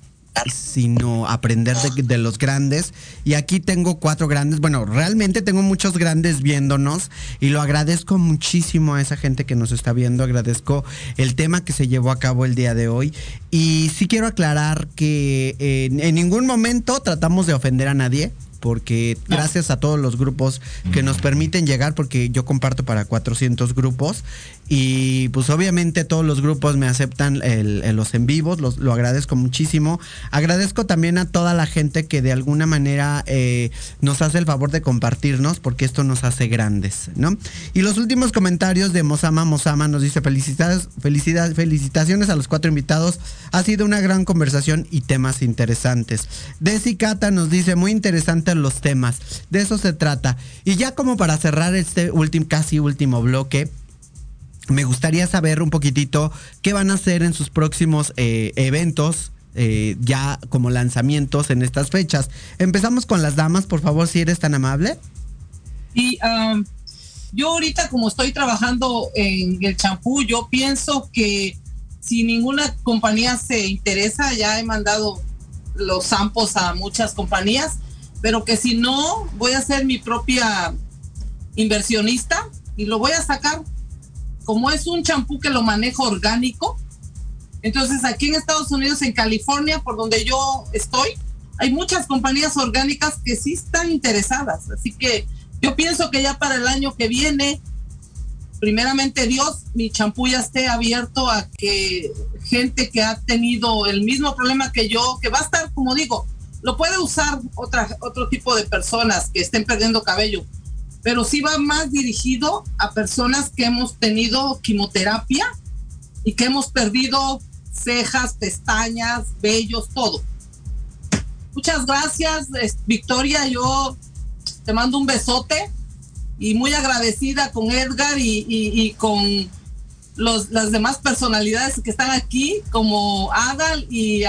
sino aprender de, los grandes. Y aquí tengo cuatro grandes. Bueno, realmente tengo muchos grandes viéndonos y lo agradezco muchísimo a esa gente que nos está viendo. Agradezco el tema que se llevó a cabo el día de hoy. Y sí quiero aclarar que en ningún momento tratamos de ofender a nadie porque gracias a todos los grupos que nos permiten llegar, porque yo comparto para 400 grupos y pues obviamente todos los grupos me aceptan los en vivos, lo agradezco muchísimo. Agradezco también a toda la gente que de alguna manera eh, nos hace el favor de compartirnos, porque esto nos hace grandes, ¿no? Y los últimos comentarios de Mosama Mosama nos dice felicidades, felicidades, felicitaciones a los cuatro invitados. Ha sido una gran conversación y temas interesantes. Desi Cata nos dice muy los temas. De eso se trata. Y ya como para cerrar este último, casi último bloque me gustaría saber un poquitito qué van a hacer en sus próximos eh, eventos, eh, ya como lanzamientos en estas fechas. Empezamos con las damas, por favor, si eres tan amable. Y yo ahorita como estoy trabajando en el champú, yo pienso que si ninguna compañía se interesa, ya he mandado los zampos a muchas compañías, pero que si no, voy a ser mi propia inversionista y lo voy a sacar como es un champú que lo manejo orgánico, entonces aquí en Estados Unidos, en California, por donde yo estoy, hay muchas compañías orgánicas que sí están interesadas. Así que yo pienso que ya para el año que viene, primeramente Dios, mi champú ya esté abierto a que gente que ha tenido el mismo problema que yo, que va a estar, como digo, lo puede usar otro tipo de personas que estén perdiendo cabello, pero sí va más dirigido a personas que hemos tenido quimioterapia y que hemos perdido cejas, pestañas, vellos, todo. Muchas gracias, Victoria. Yo te mando un besote y muy agradecida con Edgar y, con los, las demás personalidades que están aquí, como Adal y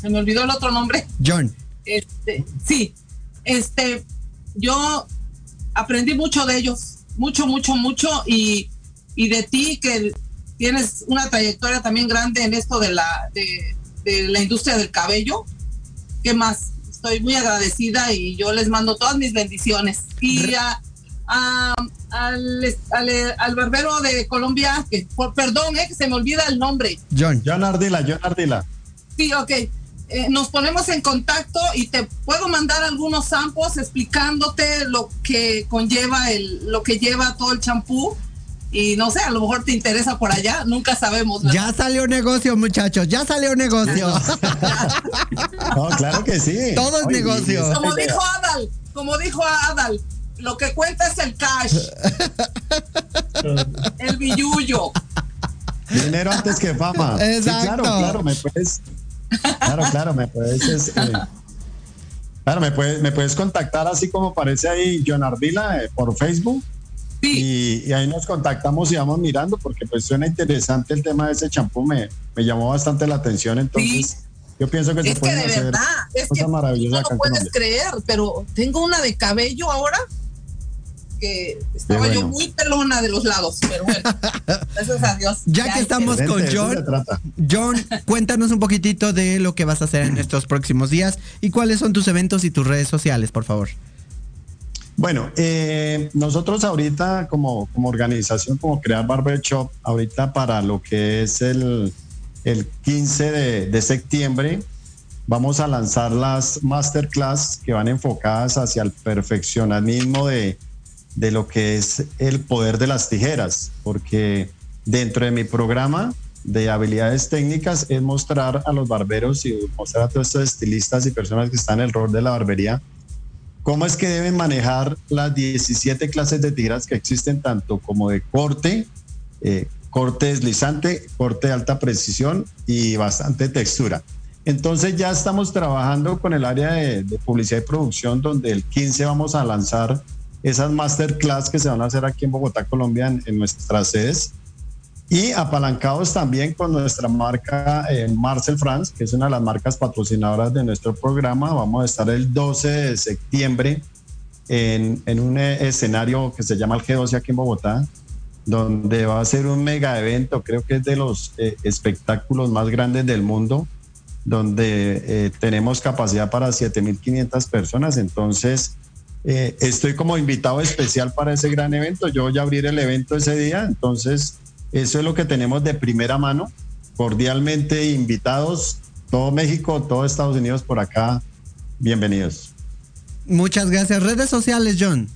se me olvidó el otro nombre. John. Este, sí, este, yo aprendí mucho de ellos, mucho, mucho, mucho, y, de ti que tienes una trayectoria también grande en esto de la, de, la industria del cabello. ¿Qué más? Estoy muy agradecida y yo les mando todas mis bendiciones. Y a, al, al, barbero de Colombia, que por, perdón, eh, que se me olvida el nombre. John. John Ardila, John Ardila. Sí, ok. Eh, nos ponemos en contacto y te puedo mandar algunos samples explicándote lo que conlleva el, lo que lleva todo el champú. Y no sé, a lo mejor te interesa por allá, nunca sabemos. Ya salió negocio, muchachos, ya salió negocio. *laughs* no, claro que sí. Todo es negocio. Como dijo Adal, como dijo Adal, lo que cuenta es el cash. *laughs* el billullo. Dinero antes que fama. Exacto. claro, claro, me puedes Claro, claro, me puedes, este, claro, me puedes, me puedes contactar así como aparece ahí John Ardila eh, por Facebook. Y, ahí nos contactamos y vamos mirando porque pues suena interesante el tema de ese champú, me, me llamó bastante la atención, entonces yo pienso que es se puede de hacer verdad, es que No lo puedes creer, pero tengo una de cabello ahora que estaba yo muy pelona de los lados, pero bueno, *laughs* gracias a Dios. Ya, que estamos con John, John, cuéntanos un poquitito de lo que vas a hacer en estos próximos días y cuáles son tus eventos y tus redes sociales, por favor. Bueno, eh, nosotros ahorita como, como organización, como Crear Barber Shop, ahorita para lo que es el, el 15 de, de septiembre, vamos a lanzar las masterclass que van enfocadas hacia el perfeccionamiento de, de lo que es el poder de las tijeras, porque dentro de mi programa de habilidades técnicas es mostrar a los barberos y mostrar a todos estos estilistas y personas que están en el rol de la barbería cómo es que deben manejar las 17 clases de tijeras que existen, tanto como de corte, eh, corte deslizante, corte de alta precisión y bastante textura. Entonces ya estamos trabajando con el área de, publicidad y producción, donde el 15 vamos a lanzar esas masterclass que se van a hacer aquí en Bogotá, Colombia, en, nuestras sedes. Y apalancados también con nuestra marca eh, Marcel France, que es una de las marcas patrocinadoras de nuestro programa. Vamos a estar el 12 de septiembre en, en un eh, escenario que se llama el G12 aquí en Bogotá, donde va a ser un mega evento, creo que es de los eh, espectáculos más grandes del mundo, donde tenemos capacidad para 7.500 personas. Entonces, estoy como invitado especial para ese gran evento. Yo voy a abrir el evento ese día, entonces eso es lo que tenemos de primera mano. Cordialmente invitados, todo México, todo Estados Unidos por acá. Bienvenidos. Muchas gracias. Redes sociales, John.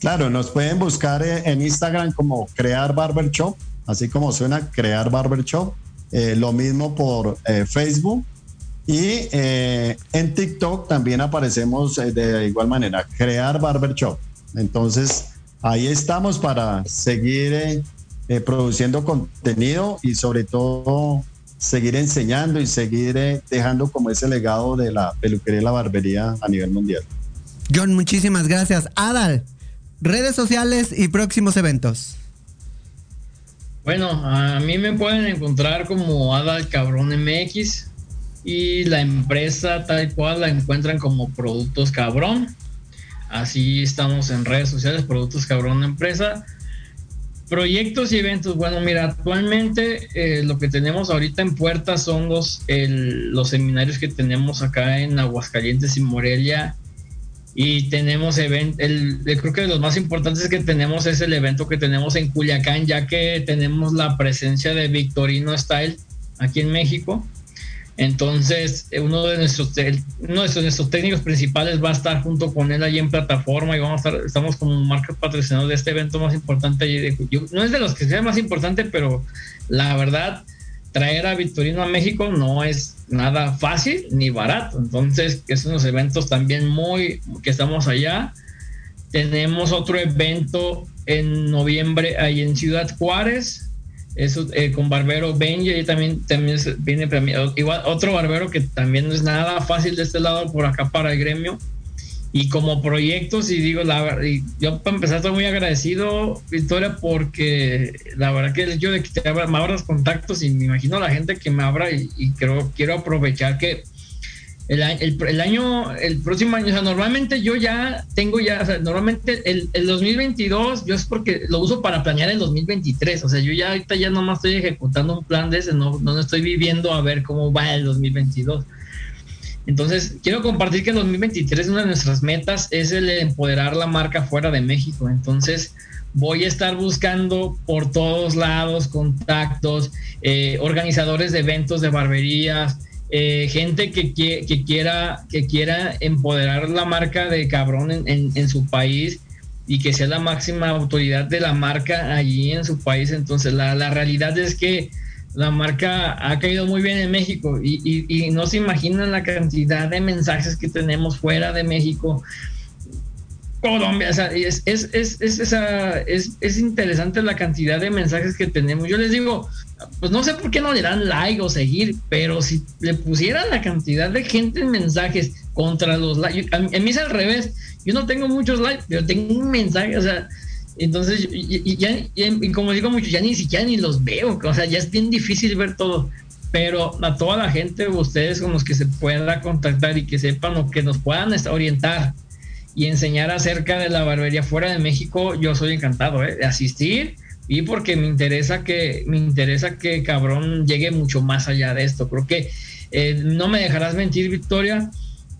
Claro, nos pueden buscar eh, en Instagram como Crear Barber Shop, así como suena Crear Barber Shop. Eh, lo mismo por eh, Facebook. Y en TikTok también aparecemos de igual manera, Crear Barber Shop. Entonces, ahí estamos para seguir eh, produciendo contenido y sobre todo seguir enseñando y seguir eh, dejando como ese legado de la peluquería y la barbería a nivel mundial. John, muchísimas gracias. Adal, redes sociales y próximos eventos. Bueno, a mí me pueden encontrar como Adal Cabrón MX y la empresa tal cual la encuentran como Productos Cabrón. Así estamos en redes sociales, Productos Cabrón Empresa. Proyectos y eventos. Bueno, mira, actualmente eh, lo que tenemos ahorita en puerta son los, seminarios que tenemos acá en Aguascalientes y Morelia. Y tenemos evento, el, creo que de los más importantes que tenemos es el evento que tenemos en Culiacán, ya que tenemos la presencia de Victorino Style aquí en México. Entonces, uno de nuestros, uno de nuestros técnicos principales va a estar junto con él allí en plataforma y vamos a estar, estamos como marca patrocinador de este evento más importante. No es de los que sea más importante, pero la verdad, traer a Victorino a México no es nada fácil ni barato. Entonces, es unos eventos también muy que estamos allá. Tenemos otro evento en noviembre ahí en Ciudad Juárez eso eh, con Barbero Benji y también, también viene igual otro barbero que también no es nada fácil de este lado por acá para el gremio. Y como proyectos y digo la yo para empezar estoy muy agradecido Victoria porque la verdad que yo de que te abra, me abras contactos y me imagino la gente que me abra y, y creo quiero aprovechar que el, año, el próximo año, o sea, normalmente yo ya tengo ya, o sea, normalmente el, el 2022 yo es porque lo uso para planear el 2023, o sea, yo ya ahorita ya nomás estoy ejecutando un plan de ese, no, no estoy viviendo a ver cómo va el 2022. Entonces, quiero compartir que el 2023 una de nuestras metas es el empoderar la marca fuera de México. Entonces, voy a estar buscando por todos lados contactos, eh, organizadores de eventos de barberías, eh, gente que, que, quiera, que quiera empoderar la marca de cabrón en, su país y que sea la máxima autoridad de la marca allí en su país. Entonces la, realidad es que la marca ha caído muy bien en México y, y, no se imaginan la cantidad de mensajes que tenemos fuera de México Colombia, o sea, es, es, es, es, es, interesante la cantidad de mensajes que tenemos. Yo les digo, pues no sé por qué no le dan like o seguir, pero si le pusieran la cantidad de gente en mensajes contra los likes, a, mí es al revés, yo no tengo muchos likes, pero tengo un mensaje, o sea, entonces, y, ya, y como digo mucho, ya ni siquiera ni los veo, o sea, ya es bien difícil ver todo pero a toda la gente, ustedes con los que se pueda contactar y que sepan o que nos puedan orientar y enseñar acerca de la barbería fuera de México, yo soy encantado ¿eh? de asistir y porque me interesa que me interesa que cabrón llegue mucho más allá de esto. Creo que eh, no me dejarás mentir, Victoria.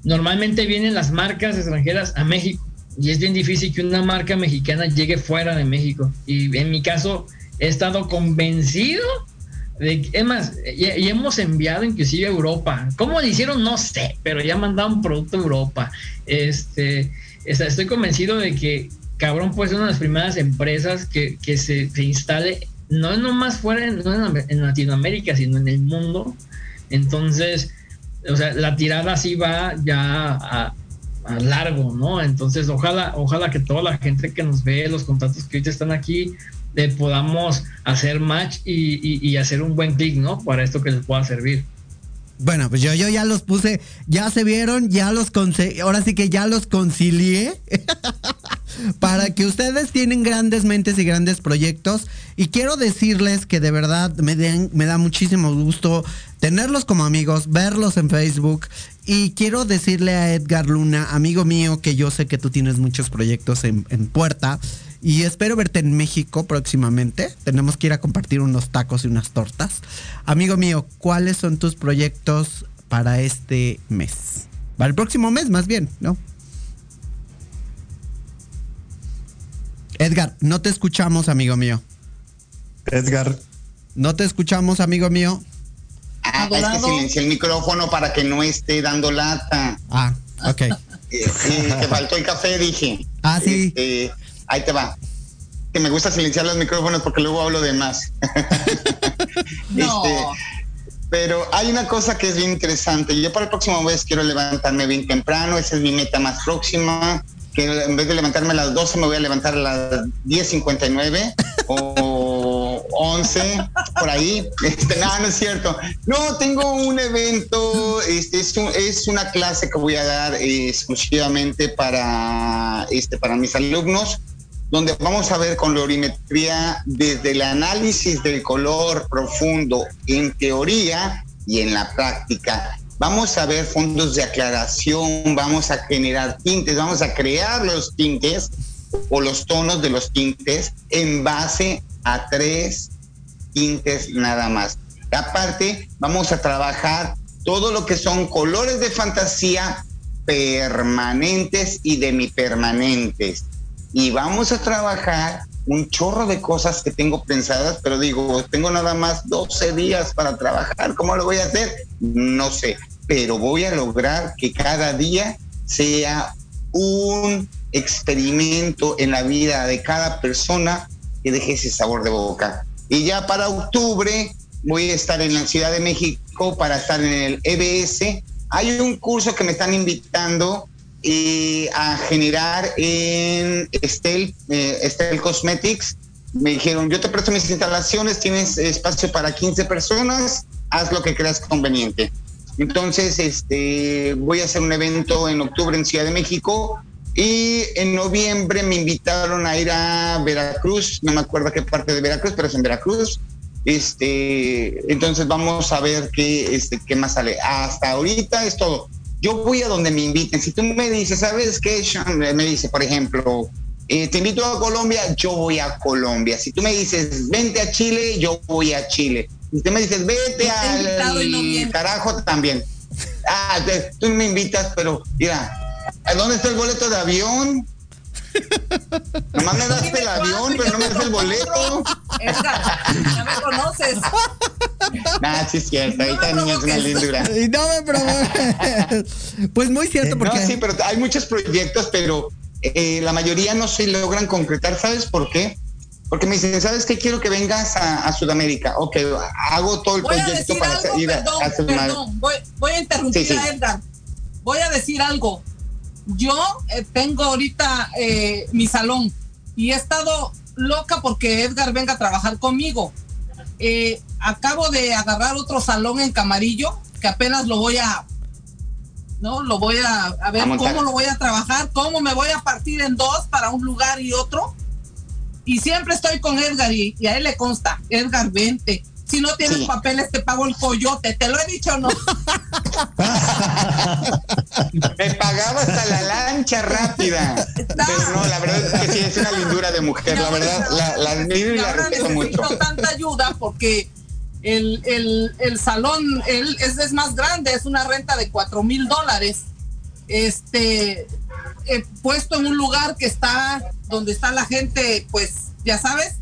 Normalmente vienen las marcas extranjeras a México y es bien difícil que una marca mexicana llegue fuera de México. Y en mi caso he estado convencido de que, es más, y, hemos enviado inclusive a Europa. ¿Cómo lo hicieron? No sé, pero ya mandaron producto a Europa. Este, estoy convencido de que Cabrón puede ser una de las primeras empresas que, se, instale, no nomás fuera en, en, Latinoamérica, sino en el mundo. Entonces, o sea, la tirada sí va ya a, largo, ¿no? Entonces, ojalá, ojalá que toda la gente que nos ve, los contactos que ahorita están aquí, le podamos hacer match y, y hacer un buen clic, ¿no? Para esto que les pueda servir. Bueno, pues yo, yo ya los puse, ya se vieron, ya los ahora sí que ya los concilié. *laughs* para que ustedes tienen grandes mentes y grandes proyectos. Y quiero decirles que de verdad me, me da muchísimo gusto tenerlos como amigos, verlos en Facebook. Y quiero decirle a Edgar Luna, amigo mío, que yo sé que tú tienes muchos proyectos en puerta. Y espero verte en México próximamente. Tenemos que ir a compartir unos tacos y unas tortas. Amigo mío, ¿cuáles son tus proyectos para este mes? Para el próximo mes, más bien, ¿no? Edgar, no te escuchamos, amigo mío. Edgar. No te escuchamos, amigo mío. Ah, es que silencié el micrófono para que no esté dando lata. Ah, ok. Eh, te faltó el café, dije. Ah, sí. Este, ahí te va. Que me gusta silenciar los micrófonos porque luego hablo de más. *laughs* No. Este, pero hay una cosa que es bien interesante. Yo para el próximo mes quiero levantarme bien temprano. Esa es mi meta más próxima. Que en vez de levantarme a las 12 me voy a levantar a las 10.59 o 11, por ahí. Este, no, es cierto. No, tengo un evento, este, es, es una clase que voy a dar exclusivamente para, este, para mis alumnos donde vamos a ver con lorimetría desde el análisis del color profundo en teoría y en la práctica. Vamos a ver fondos de aclaración, vamos a generar tintes, vamos a crear los tintes o los tonos de los tintes en base a tres tintes nada más. Aparte, vamos a trabajar todo lo que son colores de fantasía permanentes y demipermanentes. Y vamos a trabajar un chorro de cosas que tengo pensadas, pero digo, tengo nada más 12 días para trabajar. ¿Cómo lo voy a hacer? No sé, pero voy a lograr que cada día sea un experimento en la vida de cada persona que deje ese sabor de boca. Y ya para octubre voy a estar en la Ciudad de México para estar en el EBS. Hay un curso que me están invitando eh, a generar en Estel, eh, Estel Cosmetics. Me dijeron, yo te presto mis instalaciones, tienes espacio para 15 personas, haz lo que creas conveniente. Entonces, este, voy a hacer un evento en octubre en Ciudad de México y en noviembre me invitaron a ir a Veracruz, no me acuerdo qué parte de Veracruz, pero es en Veracruz. Este, entonces vamos a ver qué, este, qué más sale. Hasta ahorita es todo. Yo voy a donde me inviten. Si tú me dices, ¿sabes qué? Sean? Me dice, por ejemplo, eh, te invito a Colombia, yo voy a Colombia. Si tú me dices, vente a Chile, yo voy a Chile. Si tú me dices, vete y no al carajo también. Ah, tú me invitas, pero mira, ¿a dónde está el boleto de avión? *laughs* Nomás me das el avión, pero no me das el boleto. Edgar, ya me conoces. *laughs* Ah, sí es cierto, ahorita niña es una lindura. *laughs* Y no me provoques. Pues muy cierto, porque. No, sí, pero hay muchos proyectos, pero eh, la mayoría no se logran concretar. ¿Sabes por qué? Porque me dicen, ¿sabes qué? Quiero que vengas a, a Sudamérica. Ok, hago todo el Voy proyecto para algo, ir perdón, a Sudamérica. perdón. Voy, voy a interrumpir Sí, sí. a Edgar. Voy a decir algo. Yo eh, tengo ahorita eh, mi salón y he estado loca porque Edgar venga a trabajar conmigo. Eh, acabo de agarrar otro salón en Camarillo que apenas lo voy a, no, lo voy a, a ver A cómo lo voy a trabajar, cómo me voy a partir en dos para un lugar y otro. Y siempre estoy con Edgar y, y a él le consta, Edgar, vente. Si no tienes Sí. papeles, te pago el coyote. ¿Te lo he dicho o no? *laughs* Me pagaba hasta la lancha rápida. Pero no, la verdad es que sí, es una lindura de mujer. La verdad, la, la admiro y Y la respeto mucho. tanta ayuda porque el, el, el salón él es, es más grande, es una renta de cuatro mil dólares. Este, eh, puesto en un lugar que está donde está la gente, pues ya sabes.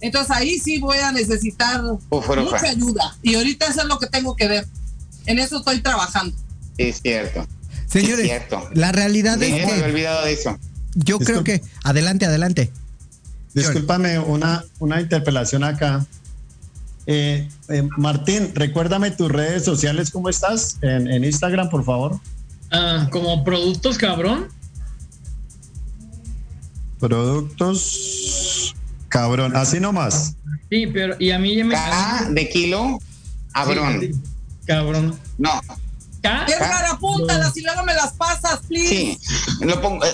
Entonces ahí sí voy a necesitar ufa. mucha ayuda. Y ahorita eso es lo que tengo que ver. En eso estoy trabajando. Es cierto. Señores, es cierto. la realidad es me que olvidado de eso. yo creo que. Adelante, adelante. Discúlpame, una, una interpelación acá. Eh, eh, Martín, recuérdame tus redes sociales, ¿cómo estás? En, en Instagram, por favor. Ah, como productos cabrón. Productos cabrón, así nomás. Sí, pero y a mí ya me. K de kilo, cabrón. Sí, cabrón. No, K. Edgar, apúntalas y luego me las pasas, please. sí, lo pongo. eh,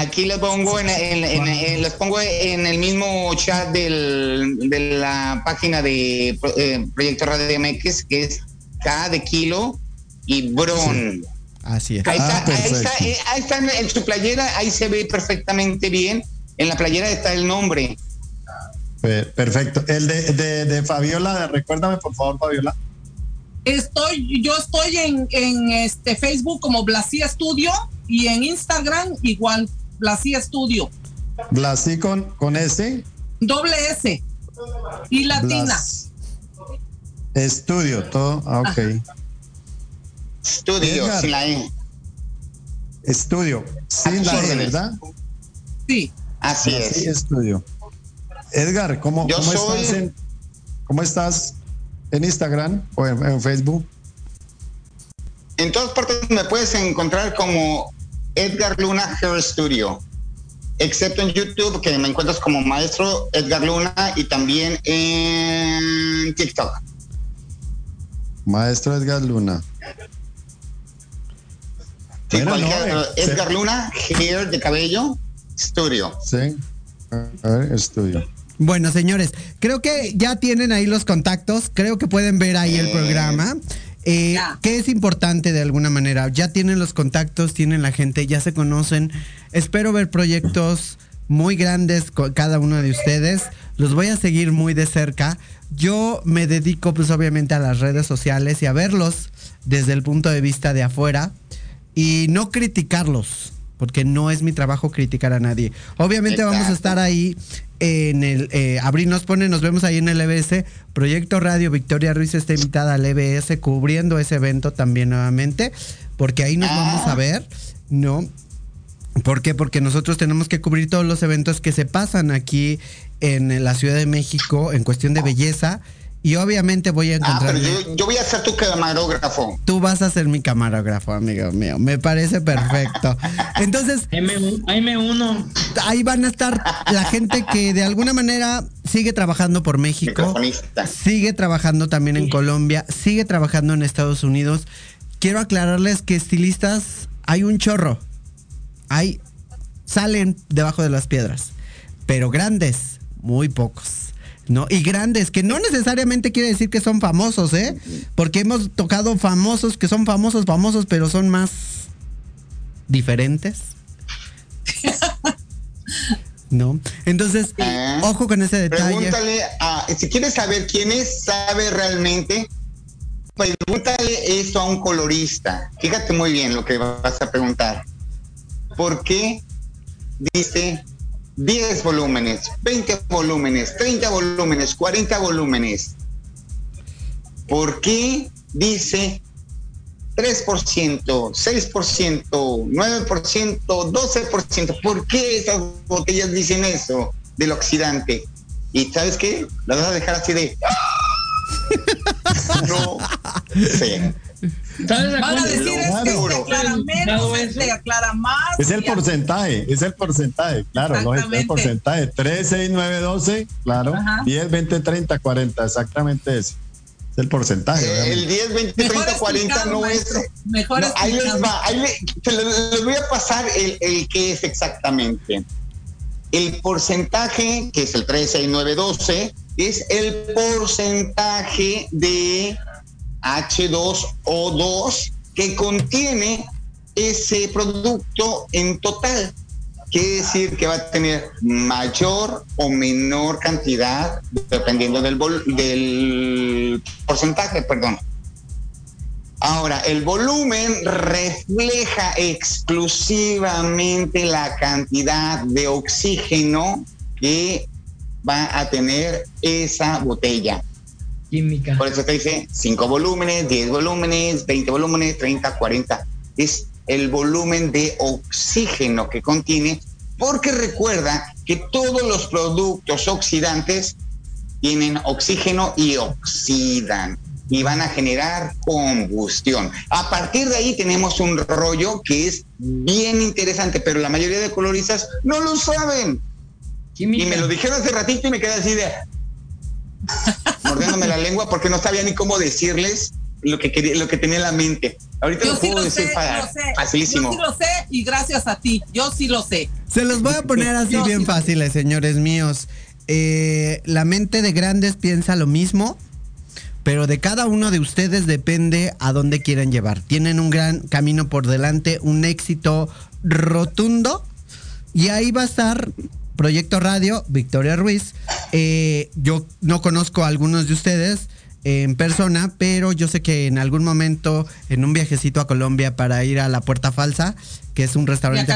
Aquí lo pongo en, los pongo en el mismo chat del, de la página de eh, Proyecto Radio MX, que es K de kilo y Bron. Así es. Ahí, está, ah, ahí, está, eh, ahí está, en su playera, ahí se ve perfectamente bien. En la playera está el nombre. Perfecto. El de, de, Fabiola, recuérdame por favor, Fabiola. Estoy, yo estoy en, en este Facebook como Blasía Studio y en Instagram igual, Blasía Studio. Blasí con, con S. Doble S. Y latina. Estudio, todo. Ah, ok. Estudio, sin la E. Estudio, sin la E, ¿verdad? Sí. Así es. Estudio. Edgar, ¿cómo, cómo estás en, ¿cómo estás en Instagram o en, Facebook? En todas partes me puedes encontrar como Edgar Luna Hair Studio, excepto en YouTube, que me encuentras como Maestro Edgar Luna y también en TikTok. Maestro Edgar Luna. Edgar Luna, Hair de cabello, Studio. Sí, a ver, estudio. Bueno, señores, creo que ya tienen ahí los contactos, creo que pueden ver ahí el programa. Eh, que es importante de alguna manera. Ya tienen los contactos, tienen la gente, ya se conocen. Espero ver proyectos muy grandes con cada uno de ustedes. Los voy a seguir muy de cerca. Yo me dedico pues obviamente a las redes sociales y a verlos desde el punto de vista de afuera y no criticarlos, porque no es mi trabajo criticar a nadie. Obviamente vamos a estar ahí en el eh, Abril nos pone, nos vemos ahí en el EBS. Proyecto Radio Victoria Ruiz está invitada al EBS cubriendo ese evento también nuevamente, porque ahí nos vamos a ah. ver, ¿no? ¿Por qué? Porque nosotros tenemos que cubrir todos los eventos que se pasan aquí en la Ciudad de México en cuestión de belleza y obviamente voy a encontrar. Ah, pero yo, voy a ser tu camarógrafo. Tú vas a ser mi camarógrafo, amigo mío. Me parece perfecto. *laughs* Entonces. m uno. Ahí van a estar la gente que de alguna manera sigue trabajando por México. Sigue trabajando también en Colombia. Sigue trabajando en Estados Unidos. Quiero aclararles que estilistas hay un chorro. Hay. Salen debajo de las piedras. Pero grandes, muy pocos. ¿No? Y grandes, que no necesariamente quiere decir que son famosos, ¿eh? Porque hemos tocado famosos que son famosos, famosos, pero son más diferentes. *laughs* ¿No? Entonces, ah. ojo con ese detalle. Pregúntale a, si quieres saber quién es, sabe realmente, pregúntale esto a un colorista. Fíjate muy bien lo que vas a preguntar. ¿Por qué dice 10 volúmenes, 20 volúmenes, 30 volúmenes, 40 volúmenes. ¿Por qué dice 3%, 6%, 9%, 12%? ¿Por qué esas botellas dicen eso del oxidante? ¿Y sabes qué? Las vas a dejar así de... *laughs* no sé. Van a decir es que se aclara menos, se aclara más. Es el porcentaje, es el porcentaje, claro, no es el porcentaje. 3, 6, 9, 12, claro. 10, 20, 30, 40, exactamente eso. Es el porcentaje. Eh, el 10, 20, 30, 40 no es. Mejor no, ahí les va, ahí les, voy a pasar el, el que es exactamente. El porcentaje, que es el 3, 6, 9, 12, es el porcentaje de H2O2 que contiene ese producto en total. Quiere decir que va a tener mayor o menor cantidad dependiendo del, del porcentaje, perdón. Ahora, el volumen refleja exclusivamente la cantidad de oxígeno que va a tener esa botella. Por eso te dice 5 volúmenes, 10 volúmenes, 20 volúmenes, 30, 40. Es el volumen de oxígeno que contiene, porque recuerda que todos los productos oxidantes tienen oxígeno y oxidan y van a generar combustión. A partir de ahí tenemos un rollo que es bien interesante, pero la mayoría de coloristas no lo saben. Y me lo dijeron hace ratito y me quedé así de, mordiéndome la lengua porque no sabía ni cómo decirles lo que quería, lo que tenía en la mente. Ahorita lo puedo decir facilísimo. Yo sí lo sé y gracias a ti, yo sí lo sé. Se los voy a poner así bien fáciles, señores míos. Eh, la mente de grandes piensa lo mismo, pero de cada uno de ustedes depende a dónde quieren llevar. Tienen un gran camino por delante, un éxito rotundo, y ahí va a estar Proyecto Radio, Victoria Ruiz. Eh, yo no conozco a algunos de ustedes en persona, pero yo sé que en algún momento, en un viajecito a Colombia para ir a la Puerta Falsa, que es un restaurante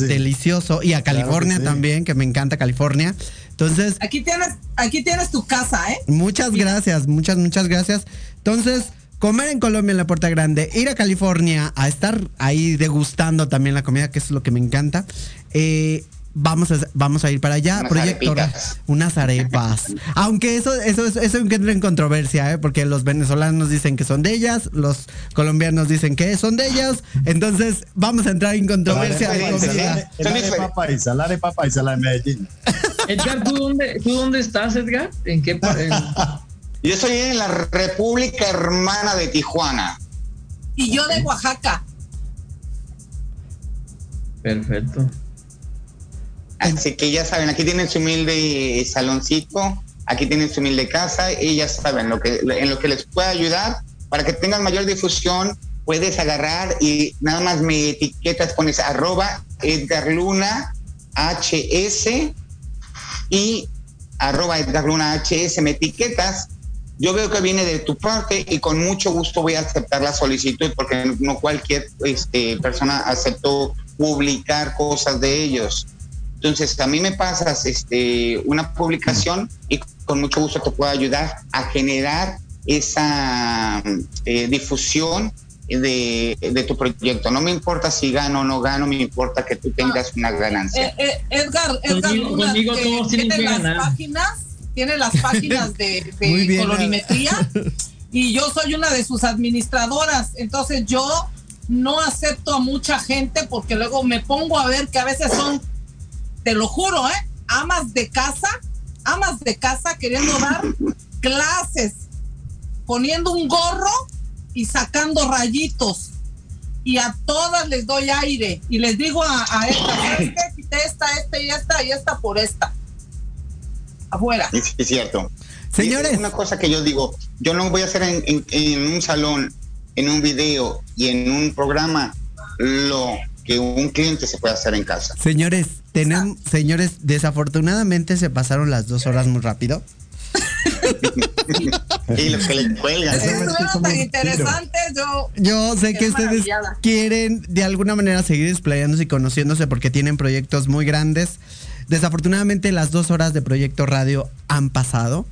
delicioso, y a California también, que me encanta California. Entonces. Aquí tienes, aquí tienes tu casa, ¿eh? Muchas gracias, muchas, muchas gracias. Entonces, comer en Colombia en la Puerta Grande, ir a California a estar ahí degustando también la comida, que es lo que me encanta. Eh, vamos a, vamos a ir para allá. Unas Proyecto unas arepas. *laughs* Aunque eso, eso, eso entra en controversia, ¿eh? porque los venezolanos dicen que son de ellas, los colombianos dicen que son de ellas. Entonces, vamos a entrar en controversia. La arepa paisa, la arepa paisa, la de Medellín. *laughs* Edgar, ¿tú dónde, ¿tú dónde estás, Edgar? ¿En qué en... *laughs* Yo estoy en la República Hermana de Tijuana. Y yo de Oaxaca. Perfecto. Así que ya saben, aquí tienen su humilde saloncito, aquí tienen su humilde casa y ya saben lo que, en lo que les pueda ayudar para que tengan mayor difusión. Puedes agarrar y nada más me etiquetas, pones arroba Edgar Luna HS y arroba Edgar Luna HS, me etiquetas. Yo veo que viene de tu parte y con mucho gusto voy a aceptar la solicitud porque no cualquier este, persona aceptó publicar cosas de ellos. Entonces, a mí me pasas este, una publicación y con mucho gusto te puedo ayudar a generar esa eh, difusión de, tu proyecto. No me importa si gano o no gano, me importa que tú tengas una ganancia. Eh, eh, Edgar, Edgar, tiene las páginas, tiene las *laughs* páginas de, de colorimetría y yo soy una de sus administradoras. Entonces, yo no acepto a mucha gente porque luego me pongo a ver que a veces son te lo juro, ¿eh? Amas de casa, amas de casa queriendo dar *laughs* clases, poniendo un gorro y sacando rayitos. Y a todas les doy aire y les digo a, esta, esta, esta, esta y esta y esta por esta. Afuera. Es, cierto. Señores. una cosa que yo digo, yo no voy a hacer en un salón, en un video y en un programa lo que un cliente se puede hacer en casa. Señores, tenemos, señores, desafortunadamente se pasaron las dos horas muy rápido. *laughs* y los que le cuelgan. yo. Yo sé que ustedes quieren de alguna manera seguir explayándose y conociéndose porque tienen proyectos muy grandes. Desafortunadamente las dos horas de proyecto radio han pasado,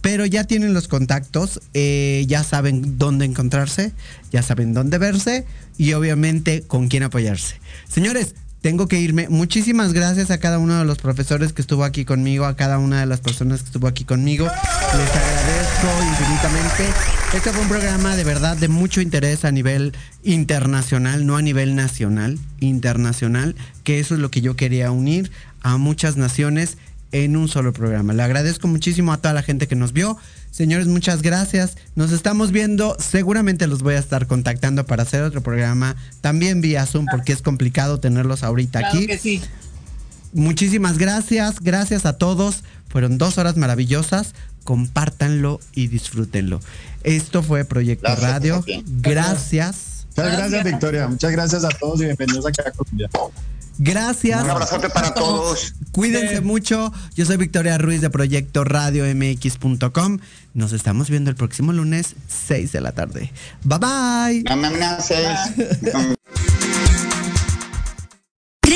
pero ya tienen los contactos, eh, ya saben dónde encontrarse, ya saben dónde verse y obviamente con quién apoyarse. Señores, tengo que irme. Muchísimas gracias a cada uno de los profesores que estuvo aquí conmigo, a cada una de las personas que estuvo aquí conmigo. Les agradezco infinitamente. Este fue un programa de verdad de mucho interés a nivel internacional, no a nivel nacional, internacional, que eso es lo que yo quería unir a muchas naciones en un solo programa. Le agradezco muchísimo a toda la gente que nos vio. Señores, muchas gracias. Nos estamos viendo. Seguramente los voy a estar contactando para hacer otro programa. También vía Zoom porque es complicado tenerlos ahorita aquí. sí. Muchísimas gracias. Gracias a todos. Fueron dos horas maravillosas. Compártanlo y disfrútenlo. Esto fue Proyecto Radio. Gracias. Muchas gracias, Victoria. Muchas gracias a todos y bienvenidos aquí a Colombia. Gracias. Un abrazote para todos. Cuídense mucho. Yo soy Victoria Ruiz de Proyecto Radio MX.com. Nos estamos viendo el próximo lunes, 6 de la tarde. Bye bye. *laughs*